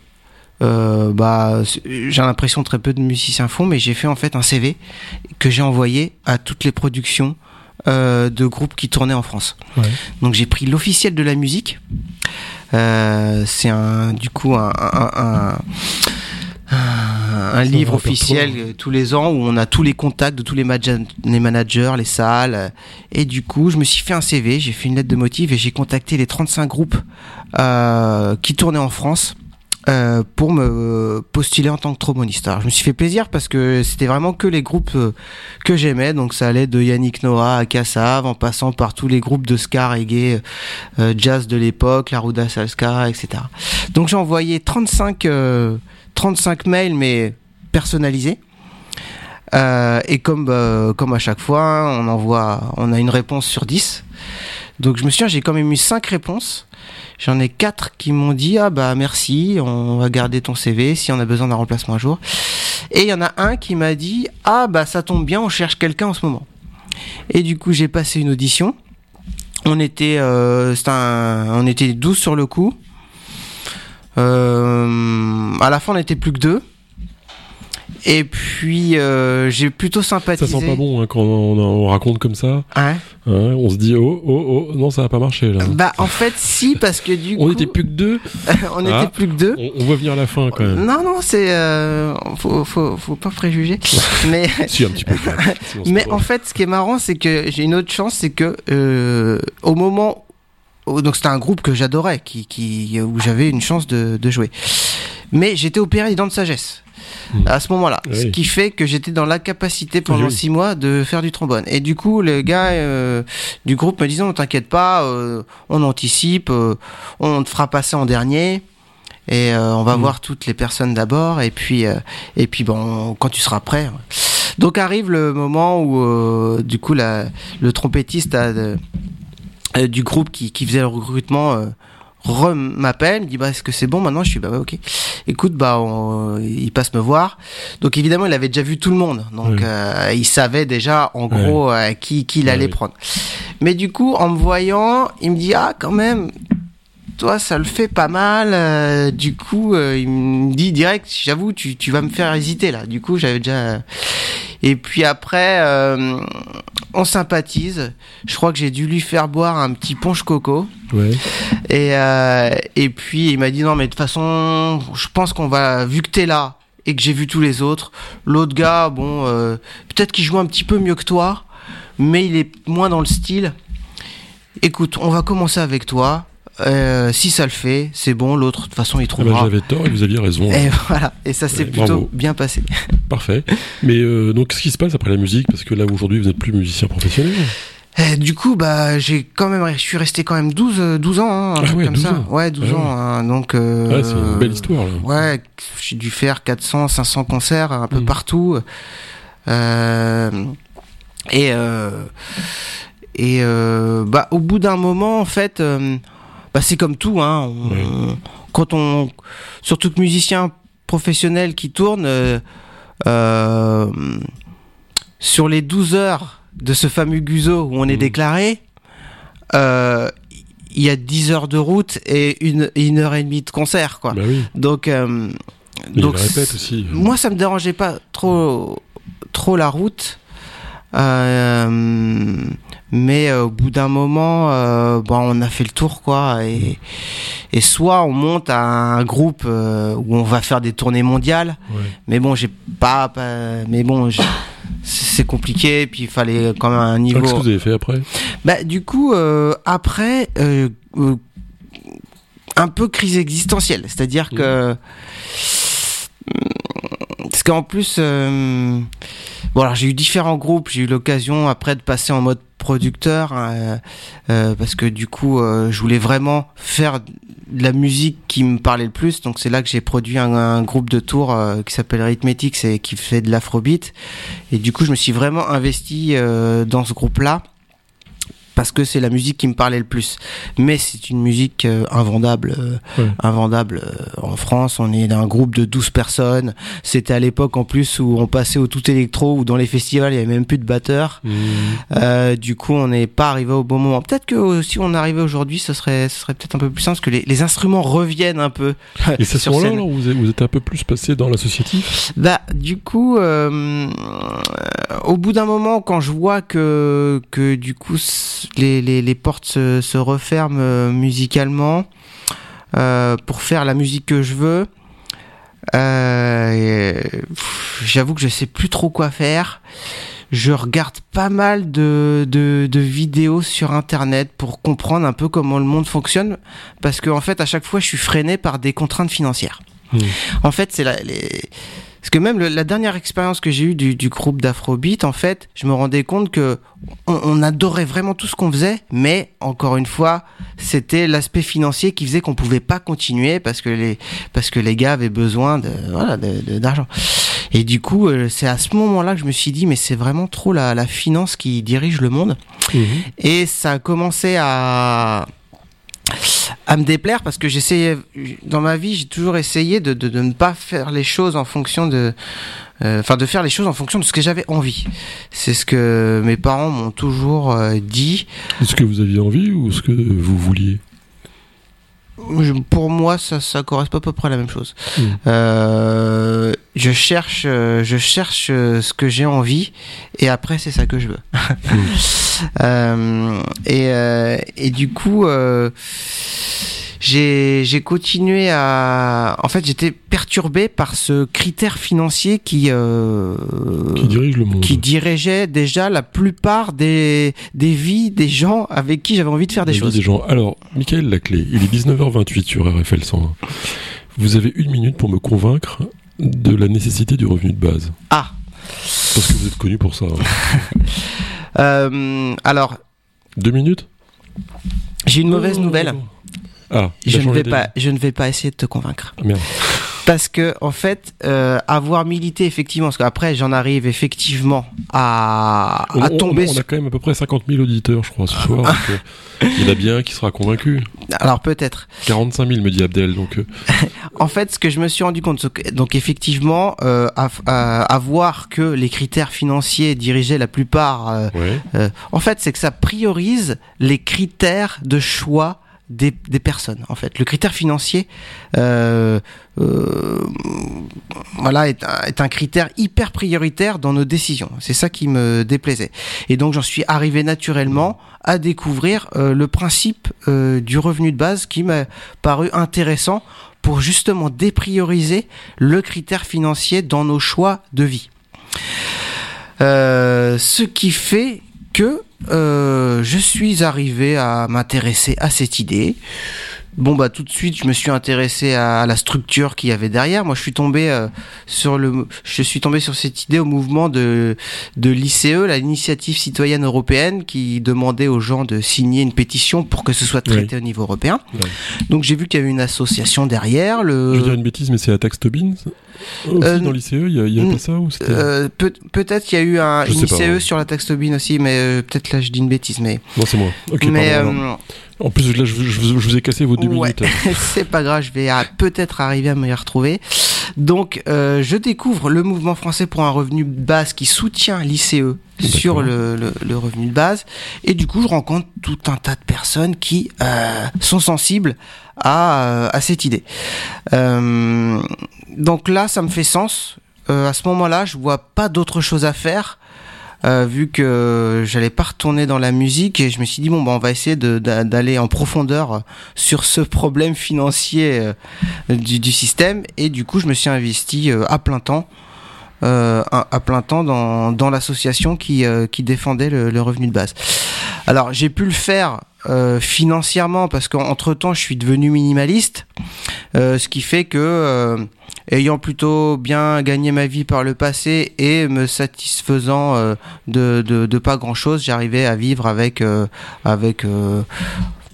euh, bah j'ai l'impression très peu de musiciens font mais j'ai fait en fait un CV que j'ai envoyé à toutes les productions euh, de groupes qui tournaient en France Ouais. donc j'ai pris l'officiel de la musique Euh, c'est un du coup un, un, un- livre officiel euh, tous les ans où on a tous les contacts de tous les, les managers, les salles. Et du coup, je me suis fait un CV, j'ai fait une lettre de motif et j'ai contacté les 35 groupes euh, qui tournaient en France. Euh, pour me postuler en tant que tromboniste. Alors, je me suis fait plaisir parce que c'était vraiment que les groupes euh, que j'aimais, donc ça allait de Yannick Noah à Kassav, en passant par tous les groupes de ska, reggae, euh, jazz de l'époque, la Ruda Salska, etc. Donc j'ai envoyé 35, 35 mails, mais personnalisés. et comme, comme à chaque fois, on envoie, on a une réponse sur 10. Donc je me souviens, j'ai quand même eu 5 réponses. J'en ai quatre qui m'ont dit ah bah merci, on va garder ton CV si on a besoin d'un remplacement un jour. Et il y en a un qui m'a dit ah bah ça tombe bien, on cherche quelqu'un en ce moment. Et du coup j'ai passé une audition. On était euh, on était 12 sur le coup. Euh, à la fin on n'était plus que deux. Et puis euh, j'ai plutôt sympathisé. Ça sent pas bon hein, quand on, raconte comme ça. Ouais. on se dit oh oh oh non ça va pas marcher là. Bah en fait si parce que du *laughs* coup. On était plus que deux. *laughs* on était ah. plus que deux. On, voit venir la fin quand même. Non non c'est euh, faut, faut, faut pas préjuger. *laughs* mais si un petit peu. mais en fait ce qui est marrant c'est que j'ai une autre chance c'est que euh, au moment donc c'était un groupe que j'adorais qui, qui où j'avais une chance de, de jouer. Mais j'étais opéré des dents de sagesse. Hmm. à ce moment-là. Ce qui fait que j'étais dans la capacité pendant six mois de faire du trombone. Et du coup, le gars euh, du groupe me disait, "On t'inquiète pas, euh, on anticipe, euh, on te fera passer en dernier." Et on va hmm. voir toutes les personnes d'abord, et puis et puis bon, quand tu seras prêt. Donc arrive le moment où du coup la, le trompettiste du groupe qui, qui faisait le recrutement m'appelle, me dit bah est-ce que c'est bon maintenant? Je suis bah ouais ok. Écoute bah il passe me voir. Donc évidemment il avait déjà vu tout le monde, donc euh, il savait déjà en gros euh, qui qui il allait prendre. Mais du coup en me voyant, il me dit ah quand même toi ça le fait pas mal. Euh, du coup il me dit direct j'avoue tu tu vas me faire hésiter là. Du coup j'avais déjà et puis après, euh, on sympathise. Je crois que j'ai dû lui faire boire un petit punch coco. Ouais. Et, euh, et puis il m'a dit non mais de toute façon, je pense qu'on va, vu que t'es là et que j'ai vu tous les autres, l'autre gars, bon, euh, peut-être qu'il joue un petit peu mieux que toi, mais il est moins dans le style. Écoute, on va commencer avec toi. Euh, si ça le fait, c'est bon. L'autre, de toute façon, il ah bah, trouvera. J'avais tort et vous aviez raison. Et voilà. Et ça s'est plutôt bien passé. Parfait. Mais euh, donc, qu'est-ce qui se passe après la musique? Parce que là, aujourd'hui, vous n'êtes plus musicien professionnel. Et du coup, bah, j'ai quand même, je suis resté quand même 12, 12 ans, hein, un ah truc comme ça. Ouais, 12 ah ans. Hein, donc. Euh, ouais, c'est une belle histoire. Là. Ouais, j'ai dû faire 400, 500 concerts un peu mmh. partout. Euh, et euh, et euh, bah, au bout d'un moment, en fait. Bah, c'est comme tout, hein. quand on, surtout que musicien professionnel qui tourne, euh, euh, sur les 12 heures de ce fameux Guzo où on est mmh. déclaré, euh, il y a 10 heures de route et une, une heure et demie de concert, quoi. Bah oui. Donc, donc répète aussi. Moi, ça me dérangeait pas trop, trop la route. Euh, mais euh, au bout d'un moment euh, bon on a fait le tour quoi. Et, et soit on monte à un groupe euh, où on va faire des tournées mondiales. Mais bon j'ai pas, mais bon c'est compliqué. Puis il fallait quand même un niveau. qu'est-ce que vous avez fait après? Bah du coup après un peu crise existentielle. C'est-à-dire que parce qu'en plus Bon, alors j'ai eu différents groupes, j'ai eu l'occasion après de passer en mode producteur hein, euh, parce que du coup euh, je voulais vraiment faire de la musique qui me parlait le plus. Donc c'est là que j'ai produit un, groupe de tours euh, qui s'appelle Rhythmetics et qui fait de l'afrobeat. Et du coup je me suis vraiment investi dans ce groupe là parce que c'est la musique qui me parlait le plus. Mais c'est une musique euh, invendable, euh, invendable euh, en France. On est d'un groupe de 12 personnes. C'était à l'époque en plus où on passait au tout électro, ou dans les festivals il y avait même plus de batteurs. Mmh. du coup, on n'est pas arrivé au bon moment. Peut-être que si on arrivait aujourd'hui, ce serait, ce serait peut-être un peu plus simple, parce que les, les instruments reviennent un peu. Et c'est *laughs* ce moment-là, vous, vous êtes un peu plus passé dans l'associatif Bah, du coup, au bout d'un moment, quand je vois que, que du coup les, les, les portes se, se, referment euh, musicalement euh, pour faire la musique que je veux. Euh, J'avoue que je sais plus trop quoi faire. Je regarde pas mal de, de, de, vidéos sur internet pour comprendre un peu comment le monde fonctionne parce qu'en en fait à chaque fois je suis freiné par des contraintes financières. Mmh. En fait c'est les parce que même le, la dernière expérience que j'ai eue du, du, groupe d'Afrobeat, en fait, je me rendais compte que on, on adorait vraiment tout ce qu'on faisait, mais encore une fois, c'était l'aspect financier qui faisait qu'on pouvait pas continuer parce que les parce que les gars avaient besoin de voilà d'argent. Et du coup, euh, c'est à ce moment-là que je me suis dit, mais c'est vraiment trop la, la finance qui dirige le monde. Mmh. Et ça a commencé à à me déplaire parce que j'essayais dans ma vie j'ai toujours essayé de, de, ne pas faire les choses en fonction de enfin euh, de faire les choses en fonction de ce que j'avais envie. C'est ce que mes parents m'ont toujours euh, dit. Est-ce que vous aviez envie ou ce que vous vouliez? Pour moi, ça, ça correspond à peu près à la même chose. Mmh. Euh, je cherche, je cherche ce que j'ai envie, et après c'est ça que je veux. mmh. *laughs* euh, et, euh, et du coup, euh, j'ai continué à. En fait, j'étais perturbé par ce critère financier qui euh, qui dirige le monde, qui dirigeait déjà la plupart des des vies des gens avec qui j'avais envie de faire des choses. Des gens. Alors, Michael Laclé, il est 19h28 sur RFL 101. Vous avez une minute pour me convaincre de la nécessité du revenu de base. Ah. Parce que vous êtes connu pour ça. Hein. *laughs* euh, alors. Deux minutes? J'ai une mauvaise oh. nouvelle. Ah, je ne vais pas, je ne vais pas essayer de te convaincre. Ah, merde. Parce que en fait, euh, avoir milité effectivement, parce qu'après j'en arrive effectivement à, on, à tomber. On, on, a quand même à peu près 50 000 auditeurs, je crois, ce soir. donc, euh, il y en a bien un qui sera convaincu. Alors peut-être. 45 000 me dit Abdel, donc. Euh... *laughs* en fait, ce que je me suis rendu compte, donc effectivement, à, voir que les critères financiers dirigeaient la plupart. ouais. en fait, c'est que ça priorise les critères de choix des, personnes en fait. Le critère financier, euh, euh, voilà, est un, critère hyper prioritaire dans nos décisions. C'est ça qui me déplaisait. Et donc j'en suis arrivé naturellement à découvrir euh, le principe du revenu de base qui m'a paru intéressant pour justement déprioriser le critère financier dans nos choix de vie. Ce qui fait que euh, je suis arrivé à m'intéresser à cette idée. Bon bah tout de suite je me suis intéressé à la structure qu'il y avait derrière. Moi je suis tombé euh, sur le, je suis tombé sur cette idée au mouvement de de l'ICE, l'initiative citoyenne européenne, qui demandait aux gens de signer une pétition pour que ce soit traité Oui. au niveau européen. Donc j'ai vu qu'il y avait une association derrière. Le Je vais dire une bêtise, mais c'est la taxe Tobin aussi Euh, dans l'ICE, il y a, il y a pas ça ou euh, peut, peut-être qu'il y a eu un, une pas, ICE ouais. sur la taxe Tobin aussi, mais euh, peut-être là je dis une bêtise, mais Non, c'est moi. Ok, mais pardon, En plus, là, je, je- je vous ai cassé vos deux Ouais. minutes. *laughs* c'est pas grave, je vais peut-être arriver à me y retrouver. Donc, euh, je découvre le mouvement français pour un revenu de base qui soutient l'ICE sur le, le, le revenu de base. Et du coup, je rencontre tout un tas de personnes qui euh, sont sensibles à, euh, à cette idée. Euh, donc là, ça me fait sens. Euh, à ce moment-là, je vois pas d'autre chose à faire. Euh, vu que j'allais pas retourner dans la musique et je me suis dit bon bah on va essayer d'aller en profondeur sur ce problème financier euh, du, du système. Et du coup je me suis investi euh, à plein temps euh, à, plein temps dans, dans l'association qui, euh, qui défendait le, le revenu de base. Alors j'ai pu le faire euh, financièrement parce qu'entre temps je suis devenu minimaliste, euh, ce qui fait que euh, ayant plutôt bien gagné ma vie par le passé et me satisfaisant euh, de, de, de pas grand chose, j'arrivais à vivre avec avec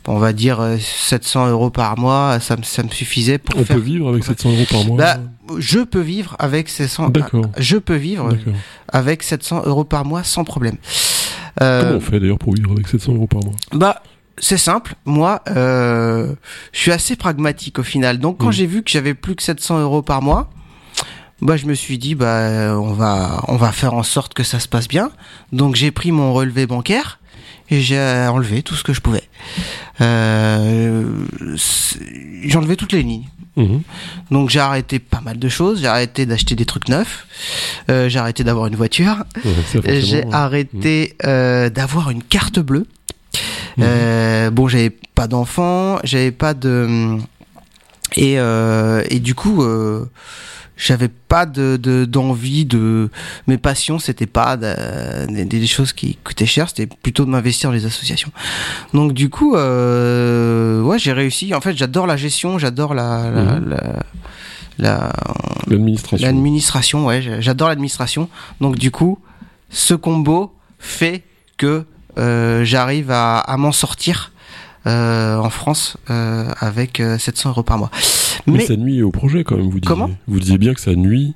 on va dire euh, 700 euros par mois, ça me, ça me suffisait pour On faire. peut vivre avec 700 euros par mois Bah, je peux vivre avec 700. D'accord. Je peux vivre avec 700 euros par mois sans problème. Euh, Comment on fait d'ailleurs pour vivre avec 700 euros par mois? Bah, c'est simple. Moi, euh, je suis assez pragmatique au final. Donc, quand Mm. j'ai vu que j'avais plus que 700 euros par mois, bah, je me suis dit, bah, on va, on va faire en sorte que ça se passe bien. Donc, j'ai pris mon relevé bancaire et j'ai enlevé tout ce que je pouvais. Euh, j'ai enlevé toutes les lignes. Mhm. Donc, j'ai arrêté pas mal de choses. J'ai arrêté d'acheter des trucs neufs. Euh, j'ai arrêté d'avoir une voiture. Ouais, forcément, J'ai ouais. arrêté euh, d'avoir une carte bleue. Mhm. Euh, bon, j'avais pas d'enfant, j'avais pas de Et, euh, et du coup, euh, j'avais pas de de- d'envie de, mes passions, c'était pas de- des, des choses qui coûtaient cher, c'était plutôt de m'investir dans les associations. Donc du coup, euh, ouais, j'ai réussi. En fait, j'adore la gestion, j'adore la la, Mhm. la- la- L'administration. L'administration, ouais, j'a- j'adore l'administration. Donc du coup, ce combo fait que euh, j'arrive à, à m'en sortir euh, en France euh, avec euh, 700 euros par mois. Mais, Mais ça nuit au projet quand même, vous disiez. Comment? Vous disiez bien que ça nuit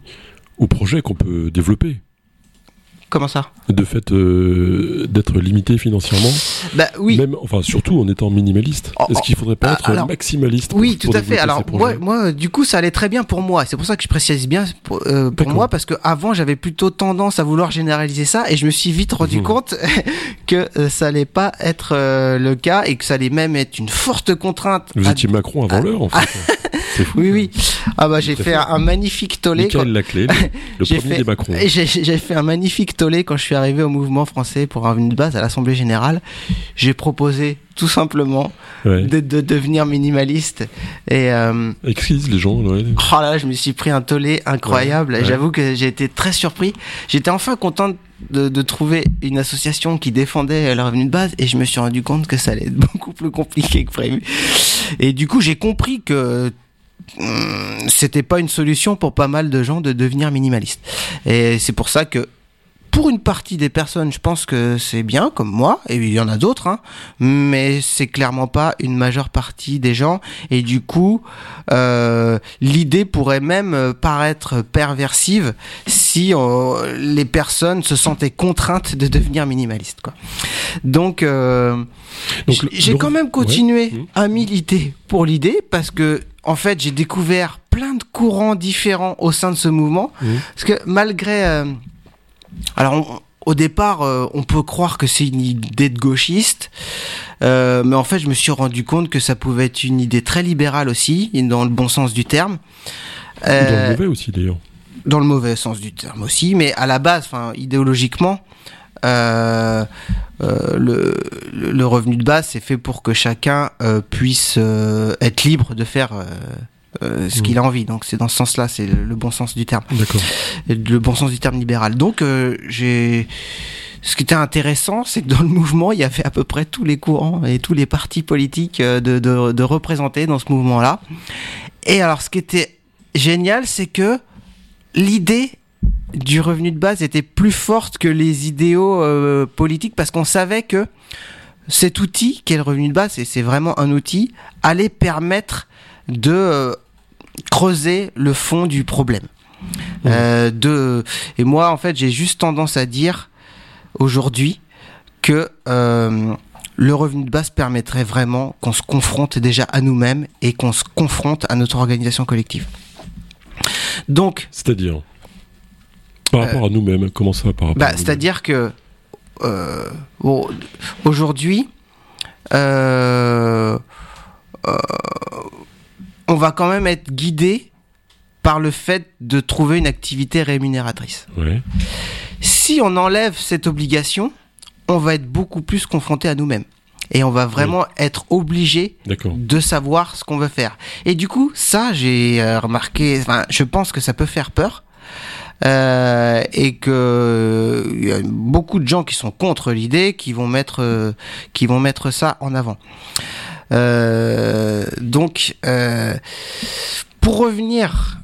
au projet qu'on peut développer. Comment ça? De fait, euh, d'être limité financièrement. Bah oui. Même, enfin, surtout en étant minimaliste. Oh, Est-ce qu'il faudrait pas être alors- maximaliste pour- Oui, tout pour à fait. Alors moi, moi, du coup, ça allait très bien pour moi. C'est pour ça que je précise bien pour, euh, pour moi parce que avant, j'avais plutôt tendance à vouloir généraliser ça et je me suis vite rendu Mhm. compte *laughs* que euh, ça allait pas être le cas et que ça allait même être une forte contrainte. Vous à- étiez Macron avant l'heure, en fait. *laughs* Fou. Oui, oui. Ah bah j'ai fait un, magnifique tollé. Quand- Laclé, le, *laughs* premier fait- des Macron. *laughs* J'ai fait un magnifique tollé quand je suis arrivé au mouvement français pour un revenu de base à l'Assemblée Générale. J'ai proposé tout simplement Ouais. de, de devenir minimaliste. Et euh, Excuse les gens. ouais. oh là je me suis pris un tollé incroyable. Ouais. J'avoue que j'ai été très surpris. J'étais enfin content de, de trouver une association qui défendait le revenu de base et je me suis rendu compte que ça allait être *laughs* beaucoup plus compliqué que prévu. Et du coup, j'ai compris que c'était pas une solution pour pas mal de gens de devenir minimaliste. Et c'est pour ça que pour une partie des personnes, je pense que c'est bien, comme moi, et il y en a d'autres, hein, mais c'est clairement pas une majeure partie des gens. Et du coup, euh, l'idée pourrait même paraître perversive si euh, les personnes se sentaient contraintes de devenir minimalistes. Quoi. Donc, euh, Donc, j'ai quand même continué Mhm. à militer pour l'idée parce que, en fait, j'ai découvert plein de courants différents au sein de ce mouvement. Mhm. Parce que malgré, euh, alors on- au départ, euh, on peut croire que c'est une idée de gauchiste, euh, mais en fait, je me suis rendu compte que ça pouvait être une idée très libérale aussi, dans le bon sens du terme. Dans le mauvais aussi, d'ailleurs. dans le mauvais sens du terme aussi, mais à la base, enfin, idéologiquement, euh, euh, le, revenu de base, c'est fait pour que chacun euh, puisse euh, être libre de faire ce qu'il a envie. Donc c'est dans ce sens-là, c'est le, le bon sens du terme, D'accord. Le bon sens du terme libéral. Donc j'ai ce qui était intéressant, c'est que dans le mouvement, il y avait à peu près tous les courants et tous les partis politiques de, de, de représenter dans ce mouvement-là. Et alors, ce qui était génial, c'est que l'idée du revenu de base était plus forte que les idéaux euh, politiques parce qu'on savait que cet outil, qui est le revenu de base, et c'est vraiment un outil, allait permettre de euh, creuser le fond du problème. Euh, de... Et moi, en fait, j'ai juste tendance à dire aujourd'hui que le revenu de base permettrait vraiment qu'on se confronte déjà à nous-mêmes et qu'on se confronte à notre organisation collective. Donc, C'est-à-dire Par rapport à nous-mêmes, comment ça par rapport bah, c'est-à-dire que euh, bon, aujourd'hui, euh, euh, on va quand même être guidé par le fait de trouver une activité rémunératrice. Ouais. Si on enlève cette obligation, on va être beaucoup plus confronté à nous-mêmes. Et on va vraiment être obligé de savoir ce qu'on veut faire. Et du coup, ça, j'ai remarqué, enfin, je pense que ça peut faire peur. Euh, et que il y a beaucoup de gens qui sont contre l'idée, qui vont mettre, euh, qui vont mettre ça en avant. Euh, donc, euh, pour revenir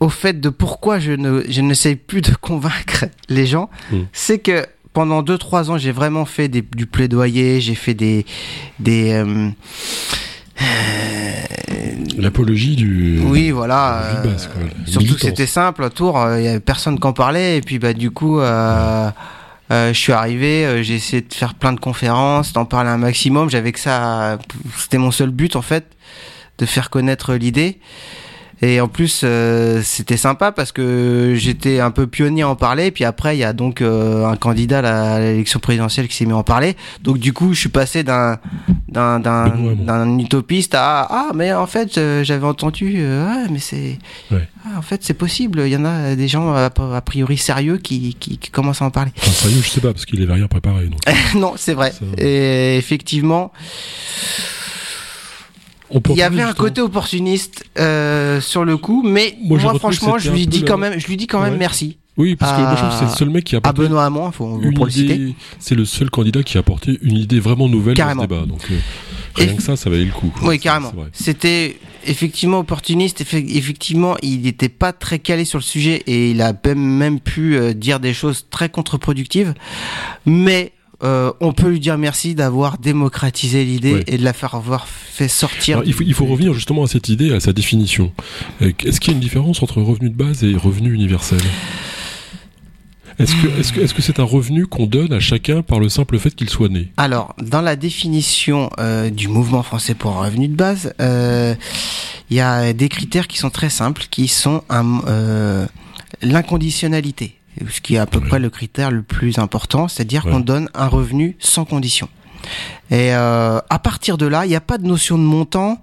au fait de pourquoi je ne, je n'essaye plus de convaincre les gens, Mm. c'est que pendant 2-3 ans, j'ai vraiment fait des, du plaidoyer, j'ai fait des, des, euh, L'apologie du. oui, voilà. euh, quoi, surtout que c'était simple, autour, il y avait personne qui en parlait, et puis bah du coup, euh, euh, je suis arrivé, euh, j'ai essayé de faire plein de conférences, d'en parler un maximum. J'avais que ça, c'était mon seul but en fait, de faire connaître l'idée. Et en plus, euh, c'était sympa parce que j'étais un peu pionnier à en parler. Puis après, il y a donc euh, un candidat à l'élection présidentielle qui s'est mis à en parler. Donc du coup, je suis passé d'un d'un d'un utopiste à ah mais en fait euh, j'avais entendu euh, ouais mais c'est Ouais. ah, en fait c'est possible. Il y en a des gens a, a priori sérieux qui, qui qui commencent à en parler. Enfin, sérieux, je sais pas, parce qu'il avait rien préparé. Donc. *laughs* non, c'est vrai. Ça- Et effectivement, il y avait un côté opportuniste euh, sur le coup, mais moi, franchement, je lui dis quand même, je lui dis quand même merci. Oui, parce que moi, je trouve que c'est le seul mec qui a apporté. À Benoît Hamon, faut, pour le citer. C'est le seul candidat qui a apporté une idée vraiment nouvelle carrément. dans ce débat. Donc, euh, rien que ça, ça valait le coup. Oui, carrément. C'était effectivement opportuniste. Effectivement, il n'était pas très calé sur le sujet et il a même pu euh, dire des choses très contre-productives. Mais euh, on peut lui dire merci d'avoir démocratisé l'idée et de la faire avoir fait sortir. il, faut, il faut revenir justement à cette idée, à sa définition. Est-ce qu'il y a une différence entre revenu de base et revenu universel? Est-ce que est-ce que c'est un revenu qu'on donne à chacun par le simple fait qu'il soit né? Alors, dans la définition euh, du mouvement français pour un revenu de base, euh, il y a des critères qui sont très simples, qui sont euh, l'inconditionnalité, ce qui est à peu près le critère le plus important, c'est-à-dire qu'on donne un revenu sans condition. Et à partir de là, il n'y a pas de notion de montant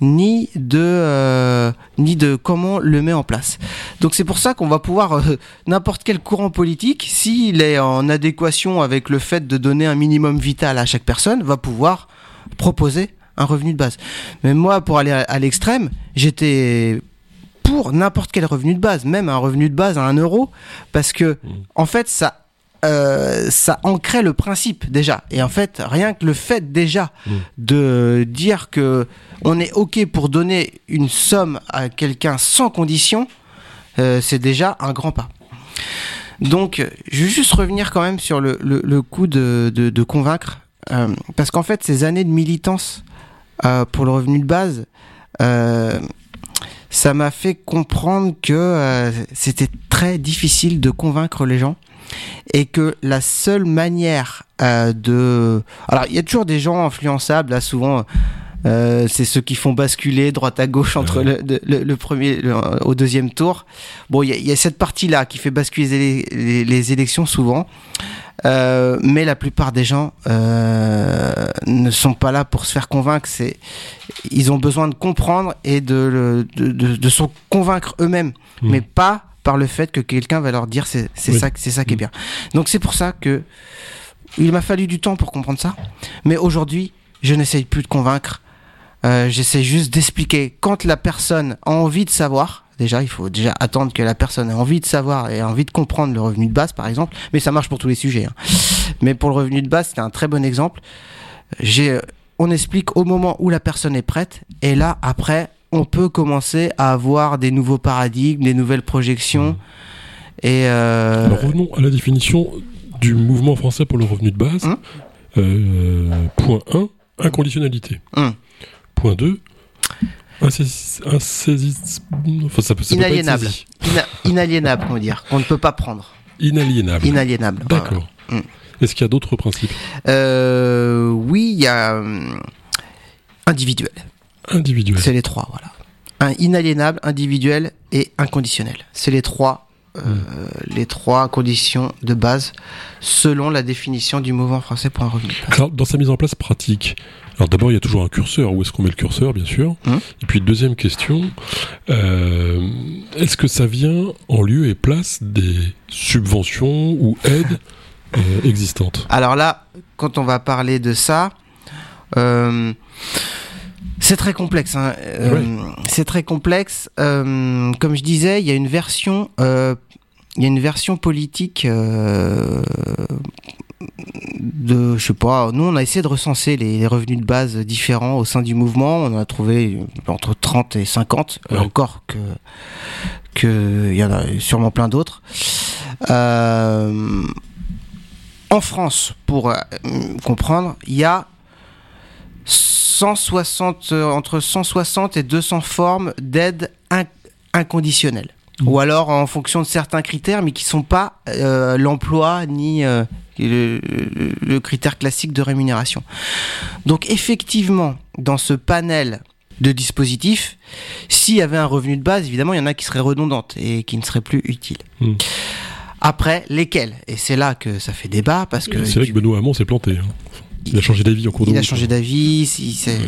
ni de euh, ni de comment le met en place. Donc c'est pour ça qu'on va pouvoir euh, *laughs* n'importe quel courant politique, s'il est en adéquation avec le fait de donner un minimum vital à chaque personne, va pouvoir proposer un revenu de base. Mais moi, pour aller à, l'extrême, j'étais pour n'importe quel revenu de base, même un revenu de base à un euro, parce que mmh. en fait ça euh, ça ancrait le principe déjà. Et en fait, rien que le fait déjà mmh. de dire que on est ok pour donner une somme à quelqu'un sans condition, euh, c'est déjà un grand pas. Donc, je vais juste revenir quand même sur le, le, coup de, de, convaincre, euh, parce qu'en fait, ces années de militance pour le revenu de base, ça m'a fait comprendre que c'était très difficile de convaincre les gens et que la seule manière euh, de... Alors, il y a toujours des gens influençables, là, souvent... Euh, c'est ceux qui font basculer droite à gauche entre le, le, premier au deuxième tour. Bon, il y, a cette partie-là qui fait basculer les, les, élections souvent, euh, mais la plupart des gens euh, ne sont pas là pour se faire convaincre. C'est, ils ont besoin de comprendre et de, de, de, de se convaincre eux-mêmes, mmh. mais pas par le fait que quelqu'un va leur dire c'est ça, c'est ça qui est mm. bien. Donc c'est pour ça que il m'a fallu du temps pour comprendre ça. Mais aujourd'hui, je n'essaye plus de convaincre. Euh, J'essaie juste d'expliquer quand la personne a envie de savoir. Déjà, il faut déjà attendre que la personne ait envie de savoir et envie de comprendre le revenu de base, par exemple. Mais ça marche pour tous les sujets. Hein. Mais pour le revenu de base, c'est un très bon exemple. J'ai, on explique au moment où la personne est prête, et là, après, on peut commencer à avoir des nouveaux paradigmes, des nouvelles projections. Mmh. Et euh, revenons à la définition du mouvement français pour le revenu de base. Mmh. Euh, point 1, inconditionnalité. Mmh. Point 2, inaliénable. inaliénable, on va dire. On ne peut pas prendre. Inaliénable. Inaliénable. D'accord. Est-ce qu'il y a d'autres principes? Euh, Oui, il y a hum, individuel. Individuel. C'est les trois, voilà. Un inaliénable, individuel et inconditionnel. C'est les trois, euh, hmm. les trois conditions de base selon la définition du mouvement français pour un revenu. Alors, dans sa mise en place pratique, alors d'abord il y a toujours un curseur. Où est-ce qu'on met le curseur, bien sûr hmm. Et puis deuxième question, euh, est-ce que ça vient en lieu et place des subventions ou aides *laughs* euh, existantes? Alors là, quand on va parler de ça. C'est très complexe. Hein. Euh, c'est très complexe. Euh, comme je disais, il y a une version, euh, il y a une version politique de, je sais pas. Nous, on a essayé de recenser les, revenus de base différents au sein du mouvement. On en a trouvé entre 30 et 50. Encore que que il y en a sûrement plein d'autres. en France, pour comprendre, il y a 160, euh, entre 160 et 200 formes d'aide inconditionnelle. Mmh. Ou alors en fonction de certains critères, mais qui ne sont pas euh, l'emploi ni le, critère classique de rémunération. Donc effectivement, dans ce panel de dispositifs, s'il y avait un revenu de base, évidemment, il y en a qui seraient redondantes et qui ne seraient plus utiles. Mmh. Après, lesquels? Et c'est là que ça fait débat parce que. C'est vrai que Benoît Hamon s'est planté. Hein. Il a changé d'avis en cours de Il a changé d'avis. si c'est-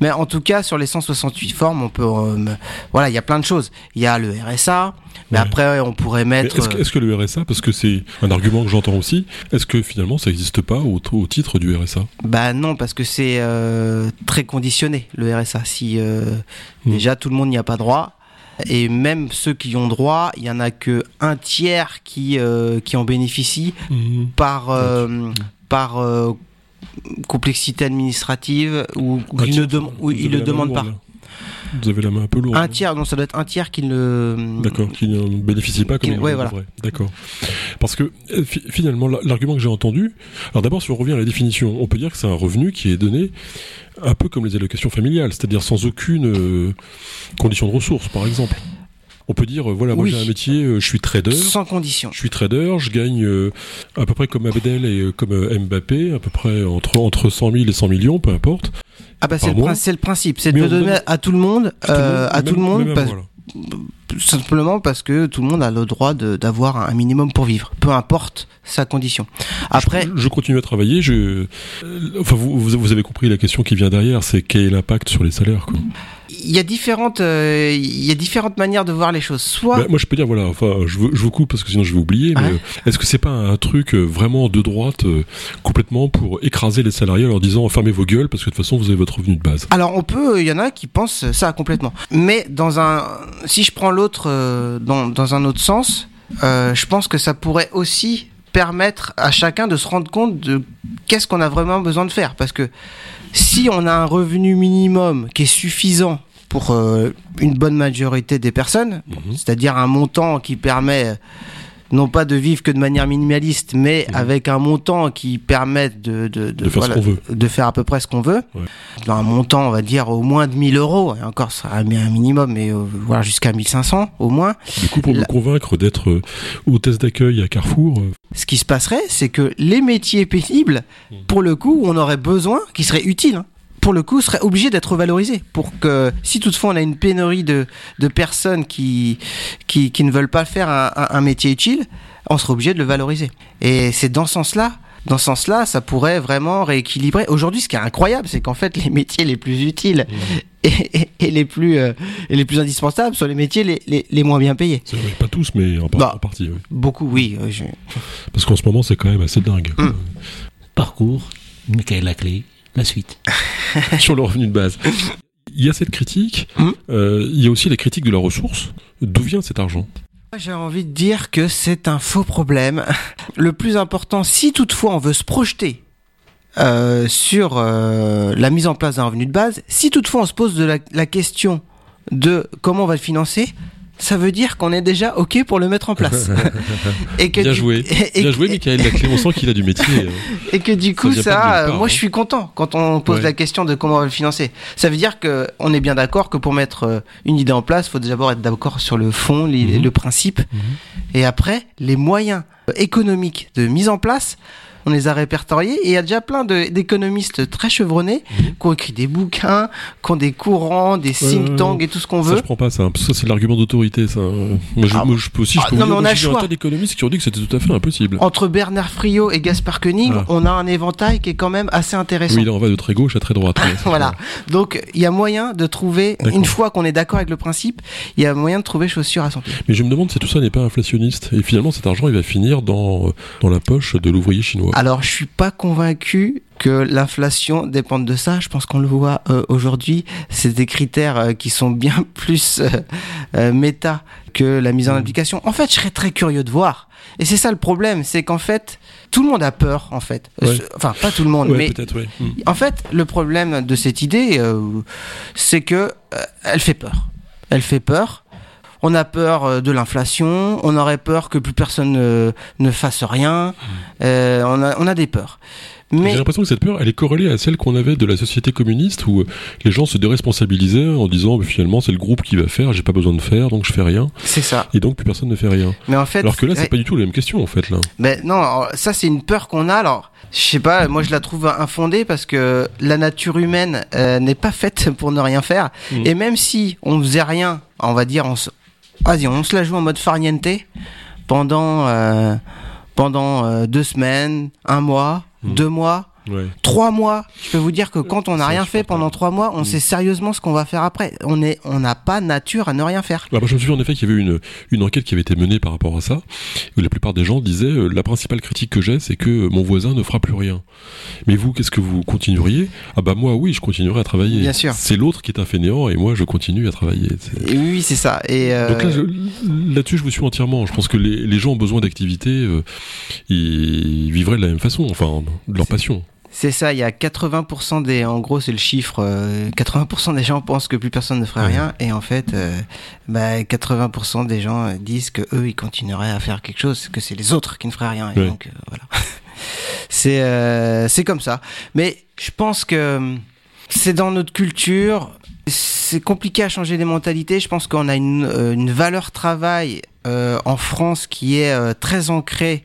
Mais en tout cas, sur les 168 formes, on peut. euh, voilà, il y a plein de choses. Il y a le RSA, mais Ouais. après, on pourrait mettre. Est-ce que, le RSA, parce que c'est un argument que j'entends aussi, est-ce que finalement ça n'existe pas au, au titre du RSA Bah non, parce que c'est euh, très conditionné le RSA. Si euh, Mm. déjà tout le monde n'y a pas droit. Et même ceux qui y ont droit, il y en a que un tiers qui qui en bénéficient par euh, par euh, complexité administrative ou, ou tiers, ne, dem- vous ou avez ils la ne main demandent pas. là. Vous avez la main un peu lourde. Un hein. tiers, non, ça doit être un tiers qui ne. D'accord, qui ne bénéficie pas comme il ouais, le voilà. D'accord. Parce que euh, fi- finalement, la- l'argument que j'ai entendu, alors d'abord, si on revient à la définition, on peut dire que c'est un revenu qui est donné un peu comme les allocations familiales, c'est-à-dire sans aucune euh, condition de ressources, par exemple. On peut dire, euh, voilà, moi Oui. j'ai un métier, euh, je suis trader. Sans condition. Je suis trader, je gagne euh, à peu près comme Abdel et comme Mbappé, à peu près entre, entre 100 000 et 100 millions, peu importe. Ah bah c'est le, c'est principe, c'est de le on donner donne- à tout le monde, euh, à tout le monde, parce- simplement parce que tout le monde a le droit d'avoir un minimum pour vivre, peu importe sa condition. Après, je, je continue à travailler. Je, enfin, vous, vous vous avez compris la question qui vient derrière, c'est quel est l'impact sur les salaires. Quoi. Il y a différentes, euh, il y a différentes manières de voir les choses. Soit Bah, moi, je peux dire, voilà, enfin, je, vous- je vous coupe parce que sinon je vais oublier, mais Ouais. est-ce que c'est pas un truc euh, vraiment de droite euh, complètement pour écraser les salariés en leur disant fermez vos gueules parce que de toute façon vous avez votre revenu de base? Alors on peut, il y en a qui pensent ça complètement. Mais dans un, si je prends l'autre dans, dans un autre sens, je pense que ça pourrait aussi permettre à chacun de se rendre compte de qu'est-ce qu'on a vraiment besoin de faire. Parce que si on a un revenu minimum qui est suffisant pour euh, une bonne majorité des personnes, Mhm. c'est-à-dire un montant qui permet non pas de vivre que de manière minimaliste, mais Mhm. avec un montant qui permet de, de, De faire ce qu'on veut. de faire à peu près ce qu'on veut. Ouais. Dans un montant, on va dire, au moins de 1000 euros, et encore, ça un minimum, mais euh, voilà, jusqu'à 1500 au moins. Du coup, pour me La- convaincre d'être euh, hôtesse d'accueil à Carrefour, euh, Ce qui se passerait, c'est que les métiers pénibles, Mhm. pour le coup, on aurait besoin, qui seraient utiles, hein, pour le coup, seraient obligés d'être valorisés. Pour que, si toutefois on a une pénurie de, de personnes qui, qui, qui ne veulent pas faire un, un- un métier utile, on serait obligé de le valoriser. Et c'est dans ce sens-là. Dans ce sens-là, ça pourrait vraiment rééquilibrer. Aujourd'hui, ce qui est incroyable, c'est qu'en fait, les métiers les plus utiles et, et- et les plus euh, et les plus indispensables sont les métiers les, les, les moins bien payés. c'est vrai, pas tous, mais en, par- Bah. en partie. oui. Beaucoup, oui. je- Parce qu'en ce moment, c'est quand même assez dingue Mm. Parcours, Michael Laclé, la suite. *laughs* sur le revenu de base. Il y a cette critique, Mm. euh, il y a aussi la critique de la ressource. D'où vient cet argent? J'ai envie de dire que c'est un faux problème. *laughs* Le plus important, si toutefois on veut se projeter euh, sur euh, la mise en place d'un revenu de base, si toutefois on se pose de la, la question de comment on va le financer, ça veut dire qu'on est déjà OK pour le mettre en place. *laughs* et que Bien du- joué. *laughs* et- Bien joué, Michael Laclé. On sent qu'il a du métier. euh. *laughs* Et que du coup, ça, part, moi hein. je suis content quand on pose Ouais. la question de comment on va le financer. Ça veut dire que on est bien d'accord que pour mettre euh, une idée en place, il faut d'abord être d'accord sur le fond, Mhm. le principe, Mhm. et après les moyens euh, économiques de mise en place. On les a répertoriés et il y a déjà plein d'économistes très chevronnés Mhm. qui ont écrit des bouquins, qui ont des courants, des think ouais, tanks et tout ce qu'on Ça, veut. je prends pas ça. parce que Ça, c'est l'argument d'autorité, ça. Moi, je, Ah, moi, je peux aussi. ah, je peux non, mais on a choix. tas d'économistes qui ont dit que c'était tout à fait impossible. Entre Bernard Friot et Gaspard Koenig, Ah. on a un éventail qui est quand même assez intéressant. Oui, là, on va de très gauche à très droite. *laughs* Voilà. Donc, il y a moyen de trouver, une fois qu'on est d'accord avec le principe, il y a moyen de trouver chaussure à son pied. Mais je me demande si tout ça n'est pas inflationniste. Et finalement, cet argent, il va finir dans, dans la poche de l'ouvrier chinois. Alors, je suis pas convaincu que l'inflation dépende de ça. Je pense qu'on le voit euh, aujourd'hui. C'est des critères euh, qui sont bien *laughs* plus euh, euh, méta que la mise en Mhm. application. En fait, je serais très curieux de voir. Et c'est ça le problème, c'est qu'en fait, tout le monde a peur, en fait. Ouais. Enfin, pas tout le monde, ouais, mais peut-être, oui. Mm. En fait, le problème de cette idée, euh, c'est que euh, elle fait peur. Elle fait peur. On a peur euh, de l'inflation. On aurait peur que plus personne ne, ne fasse rien. Euh, on, a, on a des peurs. Mais J'ai l'impression que cette peur, elle est corrélée à celle qu'on avait de la société communiste où euh, les gens se déresponsabilisaient en disant finalement c'est le groupe qui va faire, j'ai pas besoin de faire donc je fais rien c'est ça. et donc plus personne ne fait rien. Mais en fait, Alors que là c'est ouais, pas du tout la même question en fait là. mais non, alors, ça c'est une peur qu'on a. Alors, je sais pas. Moi, je la trouve infondée parce que la nature humaine euh, n'est pas faite *laughs* pour ne rien faire. Mhm. Et même si on faisait rien, on va dire, on se, vas-y, on se la joue en mode farniente pendant euh, pendant euh, deux semaines, un mois, Mhm. deux mois. Ouais. Trois mois, je peux vous dire que quand on n'a rien fait pendant trois mois, on Mm. sait sérieusement ce qu'on va faire après. On est, on n'a pas nature à ne rien faire. Ah bah, je me souviens en effet qu'il y avait une, une enquête qui avait été menée par rapport à ça, où la plupart des gens disaient euh, la principale critique que j'ai, c'est que mon voisin ne fera plus rien. Mais vous, qu'est-ce que vous continueriez? Ah bah moi, oui, je continuerai à travailler. Bien sûr. C'est l'autre qui est un fainéant et moi, je continue à travailler. Et oui, c'est ça. Et euh, Donc là, là-dessus, je vous suis entièrement. Je pense que les, les gens ont besoin d'activité, euh, ils vivraient de la même façon, enfin, de leur passion. C'est ça. Il y a 80% des, en gros, c'est le chiffre. euh, 80% des gens pensent que plus personne ne ferait Ouais. rien, et en fait, euh, bah, 80% des gens euh, disent que eux, ils continueraient à faire quelque chose, que c'est les autres qui ne feraient rien. Et Ouais. donc, euh, voilà. *laughs* c'est, euh, c'est comme ça. Mais je pense que c'est dans notre culture. C'est compliqué à changer des mentalités. Je pense qu'on a une, euh, une valeur travail euh, en France qui est euh, très ancrée.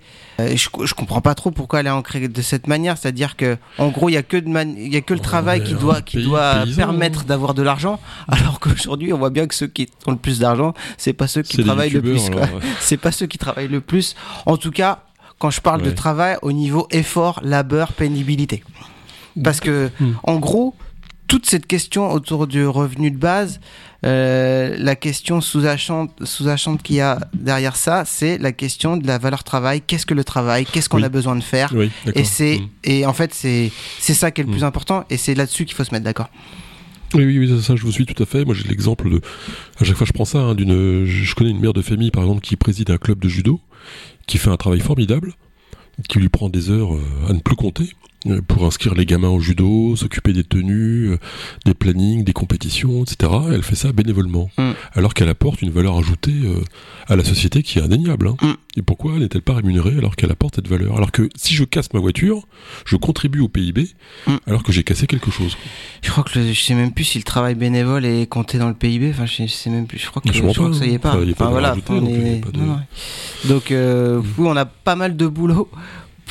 Euh, je, je comprends pas trop pourquoi elle est ancrée de cette manière. C'est-à-dire que, en gros, il y a que de man- il y a que le On travail qui doit qui pays doit paysan, permettre hein. d'avoir de l'argent. *laughs* Alors qu'aujourd'hui, on voit bien que ceux qui ont le plus d'argent, c'est pas ceux qui travaillent le plus. ouais. *laughs* C'est pas ceux qui travaillent le plus. En tout cas, quand je parle de travail au niveau effort, labeur, pénibilité. Parce que, Mm. en gros, toute cette question autour du revenu de base, euh, la question sous-jacente sous qu'il y a derrière ça, c'est la question de la valeur travail. Qu'est-ce que le travail? Qu'est-ce qu'on Oui. a besoin de faire? Oui. Et c'est Mm. et en fait c'est c'est ça qui est le Mm. plus important et c'est là-dessus qu'il faut se mettre d'accord. Oui, oui, oui, ça, je vous suis tout à fait. Moi, j'ai l'exemple de. À chaque fois, je prends ça. hein, d'une. Je connais une mère de famille, par exemple, qui préside un club de judo, qui fait un travail formidable, qui lui prend des heures euh, à ne plus compter pour inscrire les gamins au judo, s'occuper des tenues, euh, des plannings, des compétitions, etc. Et elle fait ça bénévolement, Mm. alors qu'elle apporte une valeur ajoutée euh, à la société qui est indéniable. hein. Mm. Et pourquoi n'est-elle pas rémunérée alors qu'elle apporte cette valeur? Alors que si je casse ma voiture, je contribue au PIB, Mm. alors que j'ai cassé quelque chose. Je crois que le- je sais même plus si le travail bénévole est compté dans le PIB. Enfin, je sais, je sais même plus. Je crois que, je sûrement crois pas, que ça y est hein. pas. Enfin, il y a pas Enfin, de voilà. rajouté, enfin, on donc est- de- non, non. Donc, euh, oui, on a pas mal de boulot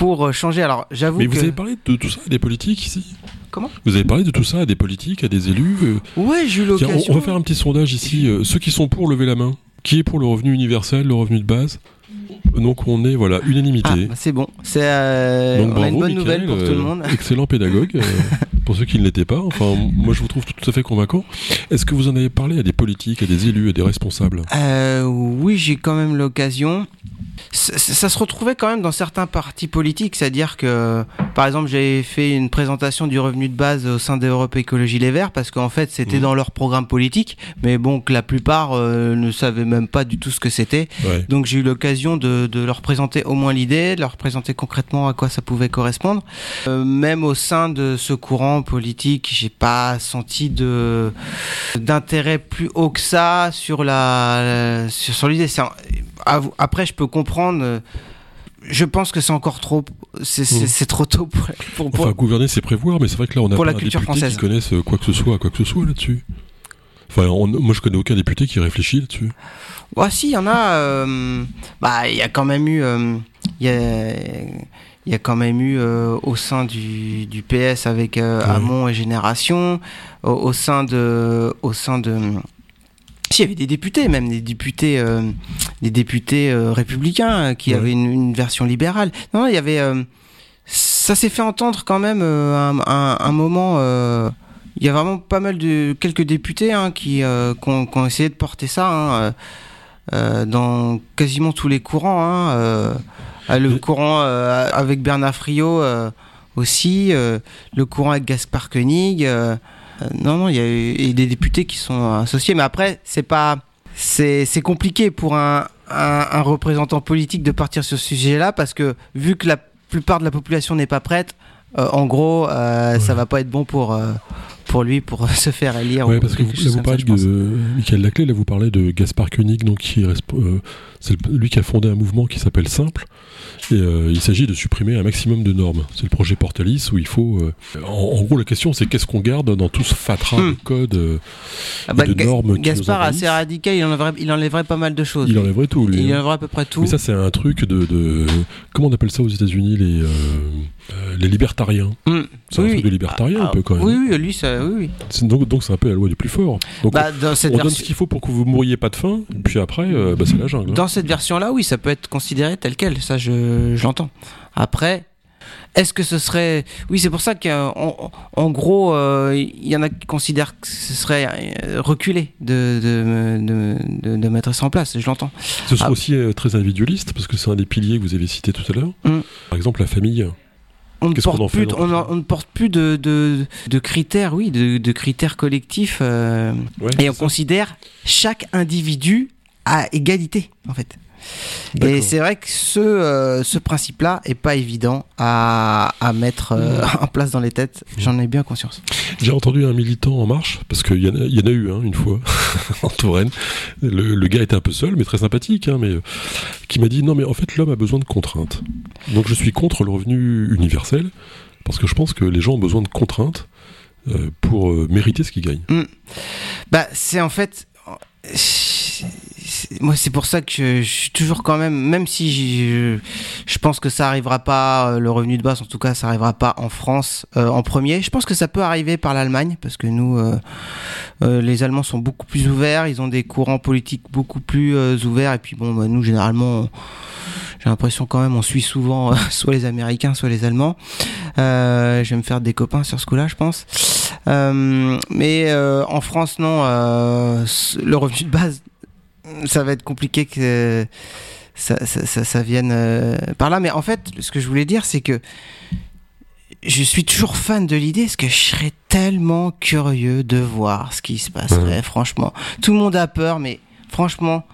pour euh, changer. Alors, j'avoue Mais que. vous avez parlé de tout ça à des politiques ici Comment Vous avez parlé de tout ça à des politiques, à des élus euh, Ouais, j'ai eu on, l'occasion. on va faire un petit sondage ici. Euh, ceux qui sont pour, lever la main. Qui est pour le revenu universel, le revenu de base? Donc on est, voilà, Ah, unanimité. bah, c'est bon. C'est euh, Donc on a bravo, une bonne nouvelle pour tout le euh, monde. Excellent pédagogue, euh, *laughs* pour ceux qui ne l'étaient pas. Enfin, moi je vous trouve tout à fait convaincant. Est-ce que vous en avez parlé à des politiques, à des élus, à des responsables? Euh, oui, j'ai quand même l'occasion. Ça, ça se retrouvait quand même dans certains partis politiques, c'est-à-dire que, par exemple, j'ai fait une présentation du revenu de base au sein d'Europe Écologie Les Verts, parce qu'en fait, c'était Mhm. dans leur programme politique, mais bon, que la plupart euh, ne savaient même pas du tout ce que c'était. Ouais. Donc j'ai eu l'occasion de, de leur présenter au moins l'idée, de leur présenter concrètement à quoi ça pouvait correspondre. Euh, même au sein de ce courant politique, j'ai pas senti de d'intérêt plus haut que ça sur la sur, sur l'idée. Après, je peux comprendre. euh, Je pense que c'est encore trop, c'est c'est trop tôt pour, pour, pour- Enfin, gouverner, c'est prévoir, mais c'est vrai que là, on n'a Pour pas la culture française. qui connaissent euh, quoi que ce soit, quoi que ce soit là-dessus. Enfin, on- moi, je connais aucun député qui réfléchit là-dessus. Ouais, si, il y en a. euh, bah, il y a quand même eu. euh, Il y a. Il y a quand même eu euh, au sein du, du PS avec Ouais. Hamon et Génération, au, au sein de, au sein de, si il y avait des députés, même des députés, euh, des députés euh, républicains euh, qui Ouais. avaient une, une version libérale. Non, il y avait, ça s'est fait entendre quand même un, un- un moment. Il y a vraiment pas mal de quelques députés hein, qui, euh, qui ont, qui ont essayé de porter ça. hein, euh, euh, dans quasiment tous les courants. hein, euh, le courant avec Bernard Friot aussi, le courant avec Gaspard Koenig. non, non, il y a eu des députés qui sont associés, mais après, c'est pas. C'est c'est compliqué pour un, un, un représentant politique de partir sur ce sujet-là parce que vu que la plupart de la population n'est pas prête, en gros, ça va pas être bon pour, pour lui pour *laughs* se faire élire. Ouais, ou parce que vous, là, vous ça, parlez de Michael Laclé, là vous parlez de Gaspard Koenig, donc qui euh, c'est lui qui a fondé un mouvement qui s'appelle Simple. Et euh, il s'agit de supprimer un maximum de normes. C'est le projet Portalis où il faut. euh, en, en gros, la question c'est qu'est-ce qu'on garde dans tout ce fatras Hmm. de code euh, Ah bah, de Ga- normes Gaspard, assez radical, il enlèverait, il enlèverait pas mal de choses. Il enlèverait tout, lui. Il hein. enlèverait à peu près tout. Mais ça, c'est un truc de, de- Comment on appelle ça aux États-Unis les, euh, euh, les libertariens? Hmm. C'est un truc de libertarien, Ah, un peu quand même. Oui, oui, lui, ça, oui, Donc, donc c'est un peu la loi du plus fort. Donc, Bah, on donne ce qu'il faut pour que vous mouriez pas de faim, puis après, euh, bah, c'est la jungle. hein. Dans cette version-là, oui, ça peut être considéré tel quel, ça je, je l'entends. Après, est-ce que ce serait. Oui, c'est pour ça qu'en en gros, euh, il y en a qui considèrent que ce serait euh, reculé de, de, de, de mettre ça en place, je l'entends. Ce serait Ah. aussi euh, très individualiste, parce que c'est un des piliers que vous avez cité tout à l'heure. Mm. Par exemple, la famille. On ne, porte fait, plus, on, ne porte plus de, de, de critères, oui, de, de critères collectifs. euh, Ouais, et on ça. considère chaque individu à égalité, en fait. Et c'est vrai que ce, euh, ce principe-là est pas évident à, à mettre euh, *laughs* en place dans les têtes. J'en ai bien conscience. J'ai entendu un militant en marche, parce qu'il y, en a- il y en a eu hein, une fois *laughs* en Touraine. Le, le gars était un peu seul, mais très sympathique, hein, mais euh, qui m'a dit non, mais en fait, l'homme a besoin de contraintes. Donc je suis contre le revenu universel, parce que je pense que les gens ont besoin de contraintes pour mériter ce qu'ils gagnent. Bah, c'est en fait. Moi, c'est pour ça que je, suis toujours quand même, même si je, pense que ça arrivera pas, euh, le revenu de base, en tout cas, ça arrivera pas en France euh, en premier. Je pense que ça peut arriver par l'Allemagne, parce que nous, euh, les Allemands sont beaucoup plus ouverts, ils ont des courants politiques beaucoup plus ouverts, et puis bon, bah, nous, généralement, j'ai l'impression quand même, on suit souvent *laughs* soit les Américains, soit les Allemands. Je vais me faire des copains sur ce coup-là, je pense. Mais en France, non. le revenu de base, ça va être compliqué que ça, ça, ça- ça vienne euh, par là. Mais en fait, ce que je voulais dire, c'est que je suis toujours fan de l'idée, parce que je serais tellement curieux de voir ce qui se passerait, franchement. Tout le monde a peur, mais franchement,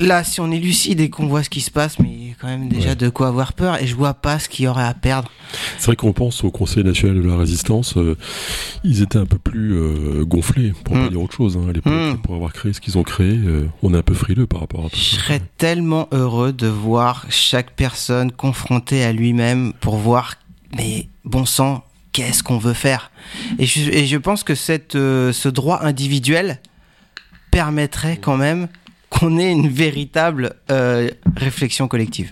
là, si on est lucide et qu'on voit ce qui se passe, mais il y a quand même déjà Ouais. de quoi avoir peur, et je vois pas ce qu'il y aurait à perdre. C'est vrai qu'on pense au Conseil national de la résistance, euh, ils étaient un peu plus euh, gonflés, pour Mm. pas dire autre chose, hein, à l'époque, Mm. pour avoir créé ce qu'ils ont créé. euh, on est un peu frileux par rapport à tout Je ça. serais tellement heureux de voir chaque personne confrontée à lui-même pour voir, mais bon sang, qu'est-ce qu'on veut faire? Et je, et je pense que cette, ce droit individuel permettrait quand même qu'on ait une véritable euh, réflexion collective.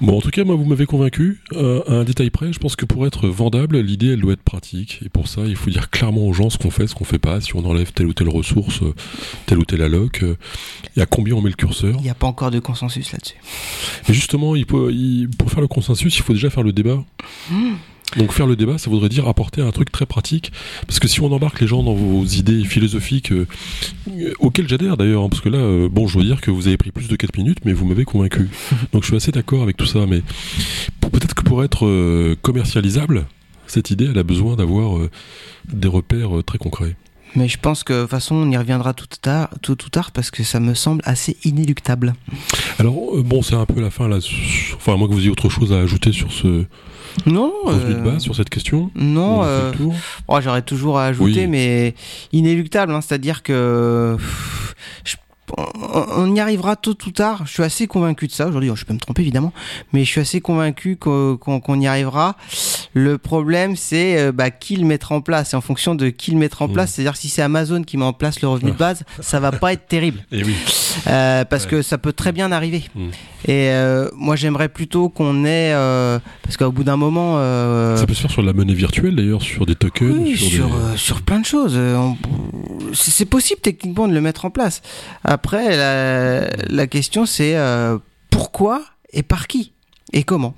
Bon, en tout cas, moi, vous m'avez convaincu. Euh, à un détail près, je pense que pour être vendable, l'idée, elle doit être pratique. Et pour ça, il faut dire clairement aux gens ce qu'on fait, ce qu'on fait pas, si on enlève telle ou telle ressource, euh, telle ou telle alloc, euh, et à combien on met le curseur? Il n'y a pas encore de consensus là-dessus. Mais justement, il faut, il- pour faire le consensus, il faut déjà faire le débat. Donc faire le débat, ça voudrait dire apporter un truc très pratique, parce que si on embarque les gens dans vos idées philosophiques, euh, auxquelles j'adhère d'ailleurs, hein, parce que là, euh, bon, je dois dire que vous avez pris plus de 4 minutes, mais vous m'avez convaincu. *laughs* Donc je suis assez d'accord avec tout ça, mais peut-être que pour être euh, commercialisable, cette idée, elle a besoin d'avoir euh, des repères euh, très concrets. Mais je pense que de toute façon, on y reviendra tout tard, tout, tout tard parce que ça me semble assez inéluctable. Alors, bon, c'est un peu la fin là. Enfin, à moins que vous ayez autre chose à ajouter sur ce Non, de euh, base, sur cette question. non, euh. Oh, J'aurais toujours à ajouter, Oui. mais inéluctable. hein, C'est-à-dire que je- on, y arrivera tôt ou tard. Je suis assez convaincu de ça. Aujourd'hui, oh, je peux me tromper évidemment, mais je suis assez convaincu qu'on y arrivera. Le problème, c'est euh, bah, qui le mettra en place. Et en fonction de qui le mettra en Mm. place, c'est-à-dire si c'est Amazon qui met en place le revenu de base, ça va pas être terrible. *laughs* Et oui. Euh, parce Ouais. que ça peut très bien arriver. Mm. Et euh, moi, j'aimerais plutôt qu'on ait, euh, parce qu'au bout d'un moment, Ça peut se faire sur la monnaie virtuelle d'ailleurs, sur des tokens. oui, sur, sur, des... sur plein de choses. On- c'est possible techniquement de le mettre en place. Après, la, la question c'est euh, pourquoi et par qui et comment?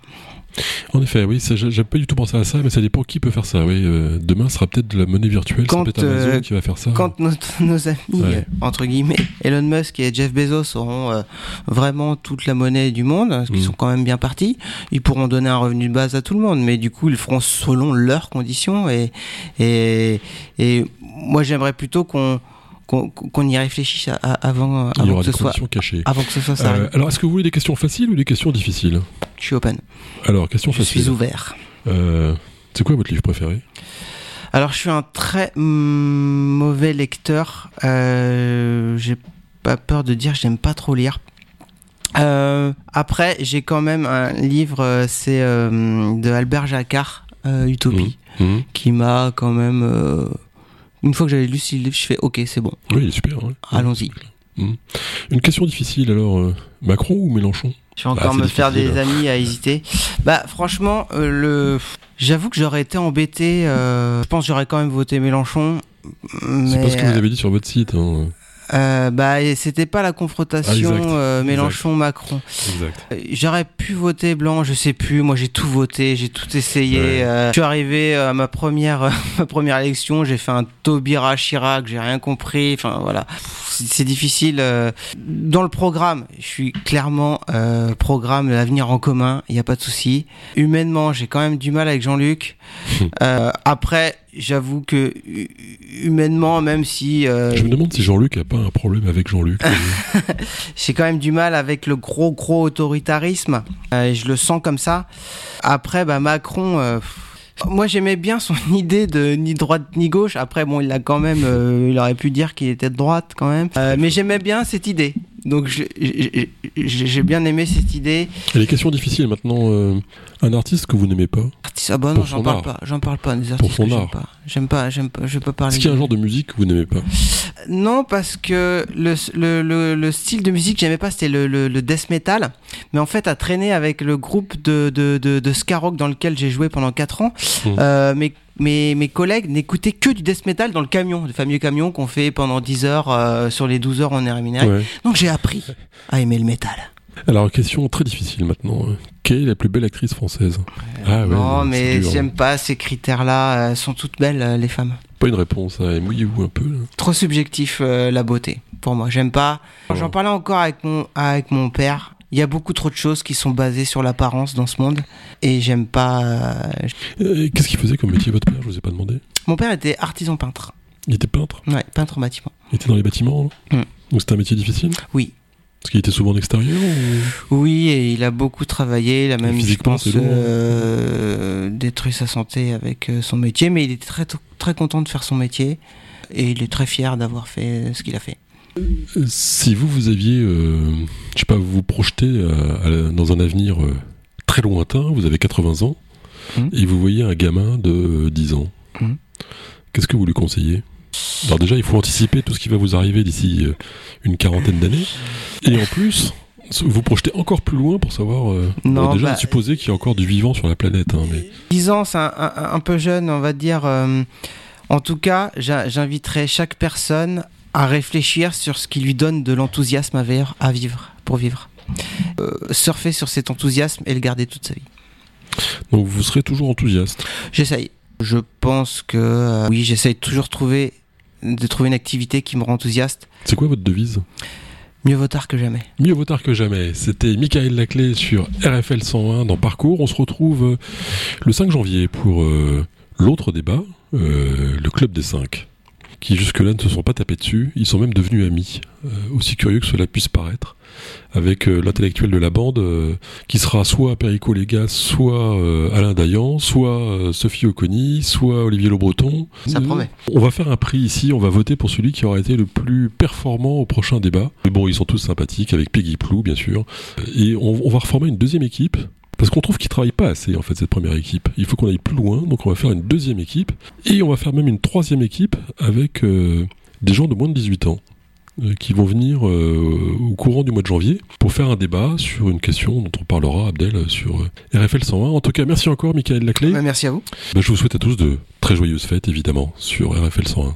En effet, oui, j'ai pas du tout pensé à ça, mais ça dépend qui peut faire ça. Oui, euh, demain ce sera peut-être de la monnaie virtuelle, Quand, peut-être Amazon euh, qui va faire ça. Quand *laughs* nos amis, Ouais. euh, entre guillemets, Elon Musk et Jeff Bezos auront vraiment toute la monnaie du monde, parce qu'ils Mm. sont quand même bien partis, ils pourront donner un revenu de base à tout le monde, mais du coup, ils feront selon leurs conditions. Et, et, et moi, j'aimerais plutôt qu'on qu'on y réfléchisse à- à- avant, Il y avant aura que des ce soit cachées. avant que ce soit ça. Euh, alors, est-ce que vous voulez des questions faciles ou des questions difficiles? Je suis open. Alors, question Je facile. suis ouvert. Euh, c'est quoi votre livre préféré? Alors, je suis un très mm, mauvais lecteur. Euh, j'ai pas peur de dire, j'aime pas trop lire. Euh, après, j'ai quand même un livre, euh, c'est euh, de Albert Jacquard, euh, Utopie, Mhm. qui m'a quand même. Une fois que j'avais lu ce livre, je fais OK, c'est bon, Oui, il est super. ouais. allons-y. Mhm. Une question difficile alors, euh, Macron ou Mélenchon? Je vais encore c'est me faire des amis à hésiter. Bah, franchement, euh, le. J'avoue que j'aurais été embêté. euh, Je pense que j'aurais quand même voté Mélenchon. C'est pas ce que vous avez dit sur votre site. hein. Euh, bah, c'était pas la confrontation Ah, euh, Mélenchon-Macron. Euh, J'aurais pu voter blanc, je sais plus. Moi, j'ai tout voté, j'ai tout essayé. Ouais. Euh, je suis arrivé à ma première, *laughs* ma première élection, j'ai fait un Taubira Chirac, j'ai rien compris. Enfin, voilà. C'est difficile. euh. Dans le programme, je suis clairement euh, programme l'avenir en commun. Il n'y a pas de souci. Humainement, j'ai quand même du mal avec Jean-Luc. *laughs* Euh, après, j'avoue que hu- humainement, même si euh, Je me demande si Jean-Luc a pas un problème avec Jean-Luc. *laughs* j'ai quand même du mal avec le gros gros autoritarisme. Euh, je le sens comme ça. Après bah Macron euh, moi j'aimais bien son *laughs* idée de ni droite ni gauche. Après bon il a quand même euh, il aurait pu dire qu'il était de droite quand même. Euh, mais j'aimais bien cette idée donc j'ai bien aimé cette idée Et les questions difficiles maintenant. euh, un artiste que vous n'aimez pas artiste ah bah non Pour j'en parle art. pas j'en parle pas des artistes son que j'aime pas j'aime pas j'aime pas je peux parler Est-ce qu'il y a un genre de musique que vous n'aimez pas? Non, parce que le, le, le, le style de musique que j'aimais pas, c'était le, death metal. Mais en fait, à traîner avec le groupe de, de, de, de ska rock dans lequel j'ai joué pendant 4 ans, Mhm. euh, mes, mes, mes collègues n'écoutaient que du death metal dans le camion, le fameux camion qu'on fait pendant 10 heures euh, sur les 12 heures on est rémunéré. Ouais. Donc j'ai appris à aimer le métal. Alors, question très difficile maintenant. Quelle est la plus belle actrice française? Ah ouais, non, mais j'aime pas ces critères-là. Elles sont toutes belles, euh, les femmes. Pas une réponse, hein. mouillez-vous un peu. là. Trop subjectif, euh, la beauté, pour moi. J'aime pas. J'en parlais encore avec mon, avec mon père. Il y a beaucoup trop de choses qui sont basées sur l'apparence dans ce monde. Et j'aime pas. euh, Euh, Qu'est-ce qu'il faisait comme métier, votre père? Je vous ai pas demandé. Mon père était artisan peintre. Il était peintre? Ouais, peintre en bâtiment. Il était dans les bâtiments là Mm. Donc c'était un métier difficile? Oui. Parce qu'il était souvent en extérieur ou... Oui, et il a beaucoup travaillé. Il a même, je pense, hein. euh, détruit sa santé avec euh, son métier. Mais il était très, très content de faire son métier. Et il est très fier d'avoir fait ce qu'il a fait. Euh, Si vous, vous aviez, euh, je sais pas, vous vous projetez euh, dans un avenir euh, très lointain, vous avez 80 ans, Mhm. et vous voyez un gamin de euh, 10 ans, Mhm. qu'est-ce que vous lui conseillez? Alors déjà, il faut anticiper tout ce qui va vous arriver d'ici une quarantaine d'années, et en plus, vous projetez encore plus loin pour savoir, Non, bon, déjà, bah- supposer qu'il y a encore du vivant sur la planète, hein, mais 10 ans, c'est un, un- un peu jeune, on va dire. en tout cas, j'inviterai chaque personne à réfléchir sur ce qui lui donne de l'enthousiasme à, vivre- à vivre, pour vivre. Euh, surfer sur cet enthousiasme et le garder toute sa vie. donc vous serez toujours enthousiaste. J'essaye. Je pense que euh, oui, j'essaye toujours de trouver, de trouver une activité qui me rend enthousiaste. C'est quoi votre devise? Mieux vaut tard que jamais. Mieux vaut tard que jamais. C'était Michael Laclé sur RFL 101 dans Parcours. On se retrouve le 5 janvier pour euh, l'autre débat, le Club des 5, qui jusque-là ne se sont pas tapés dessus. Ils sont même devenus amis, euh, aussi curieux que cela puisse paraître, avec euh, l'intellectuel de la bande, euh, qui sera soit Perico Légas, soit euh, Alain Dayan, soit euh, Sophie Oconi, soit Olivier Le Breton. Ça promet. On va faire un prix ici, on va voter pour celui qui aura été le plus performant au prochain débat. Mais bon, ils sont tous sympathiques, avec Peggy Plou, bien sûr. Et on, on va reformer une deuxième équipe, parce qu'on trouve qu'ils travaillent pas assez, en fait, cette première équipe. Il faut qu'on aille plus loin, donc on va faire une deuxième équipe. Et on va faire même une troisième équipe avec euh, des gens de moins de 18 ans euh, qui vont venir euh, au courant du mois de janvier pour faire un débat sur une question dont on parlera, Abdel, sur RFL 101. En tout cas, merci encore, Michael Laclé. Bah, merci à vous. Bah, je vous souhaite à tous de très joyeuses fêtes, évidemment, sur RFL 101.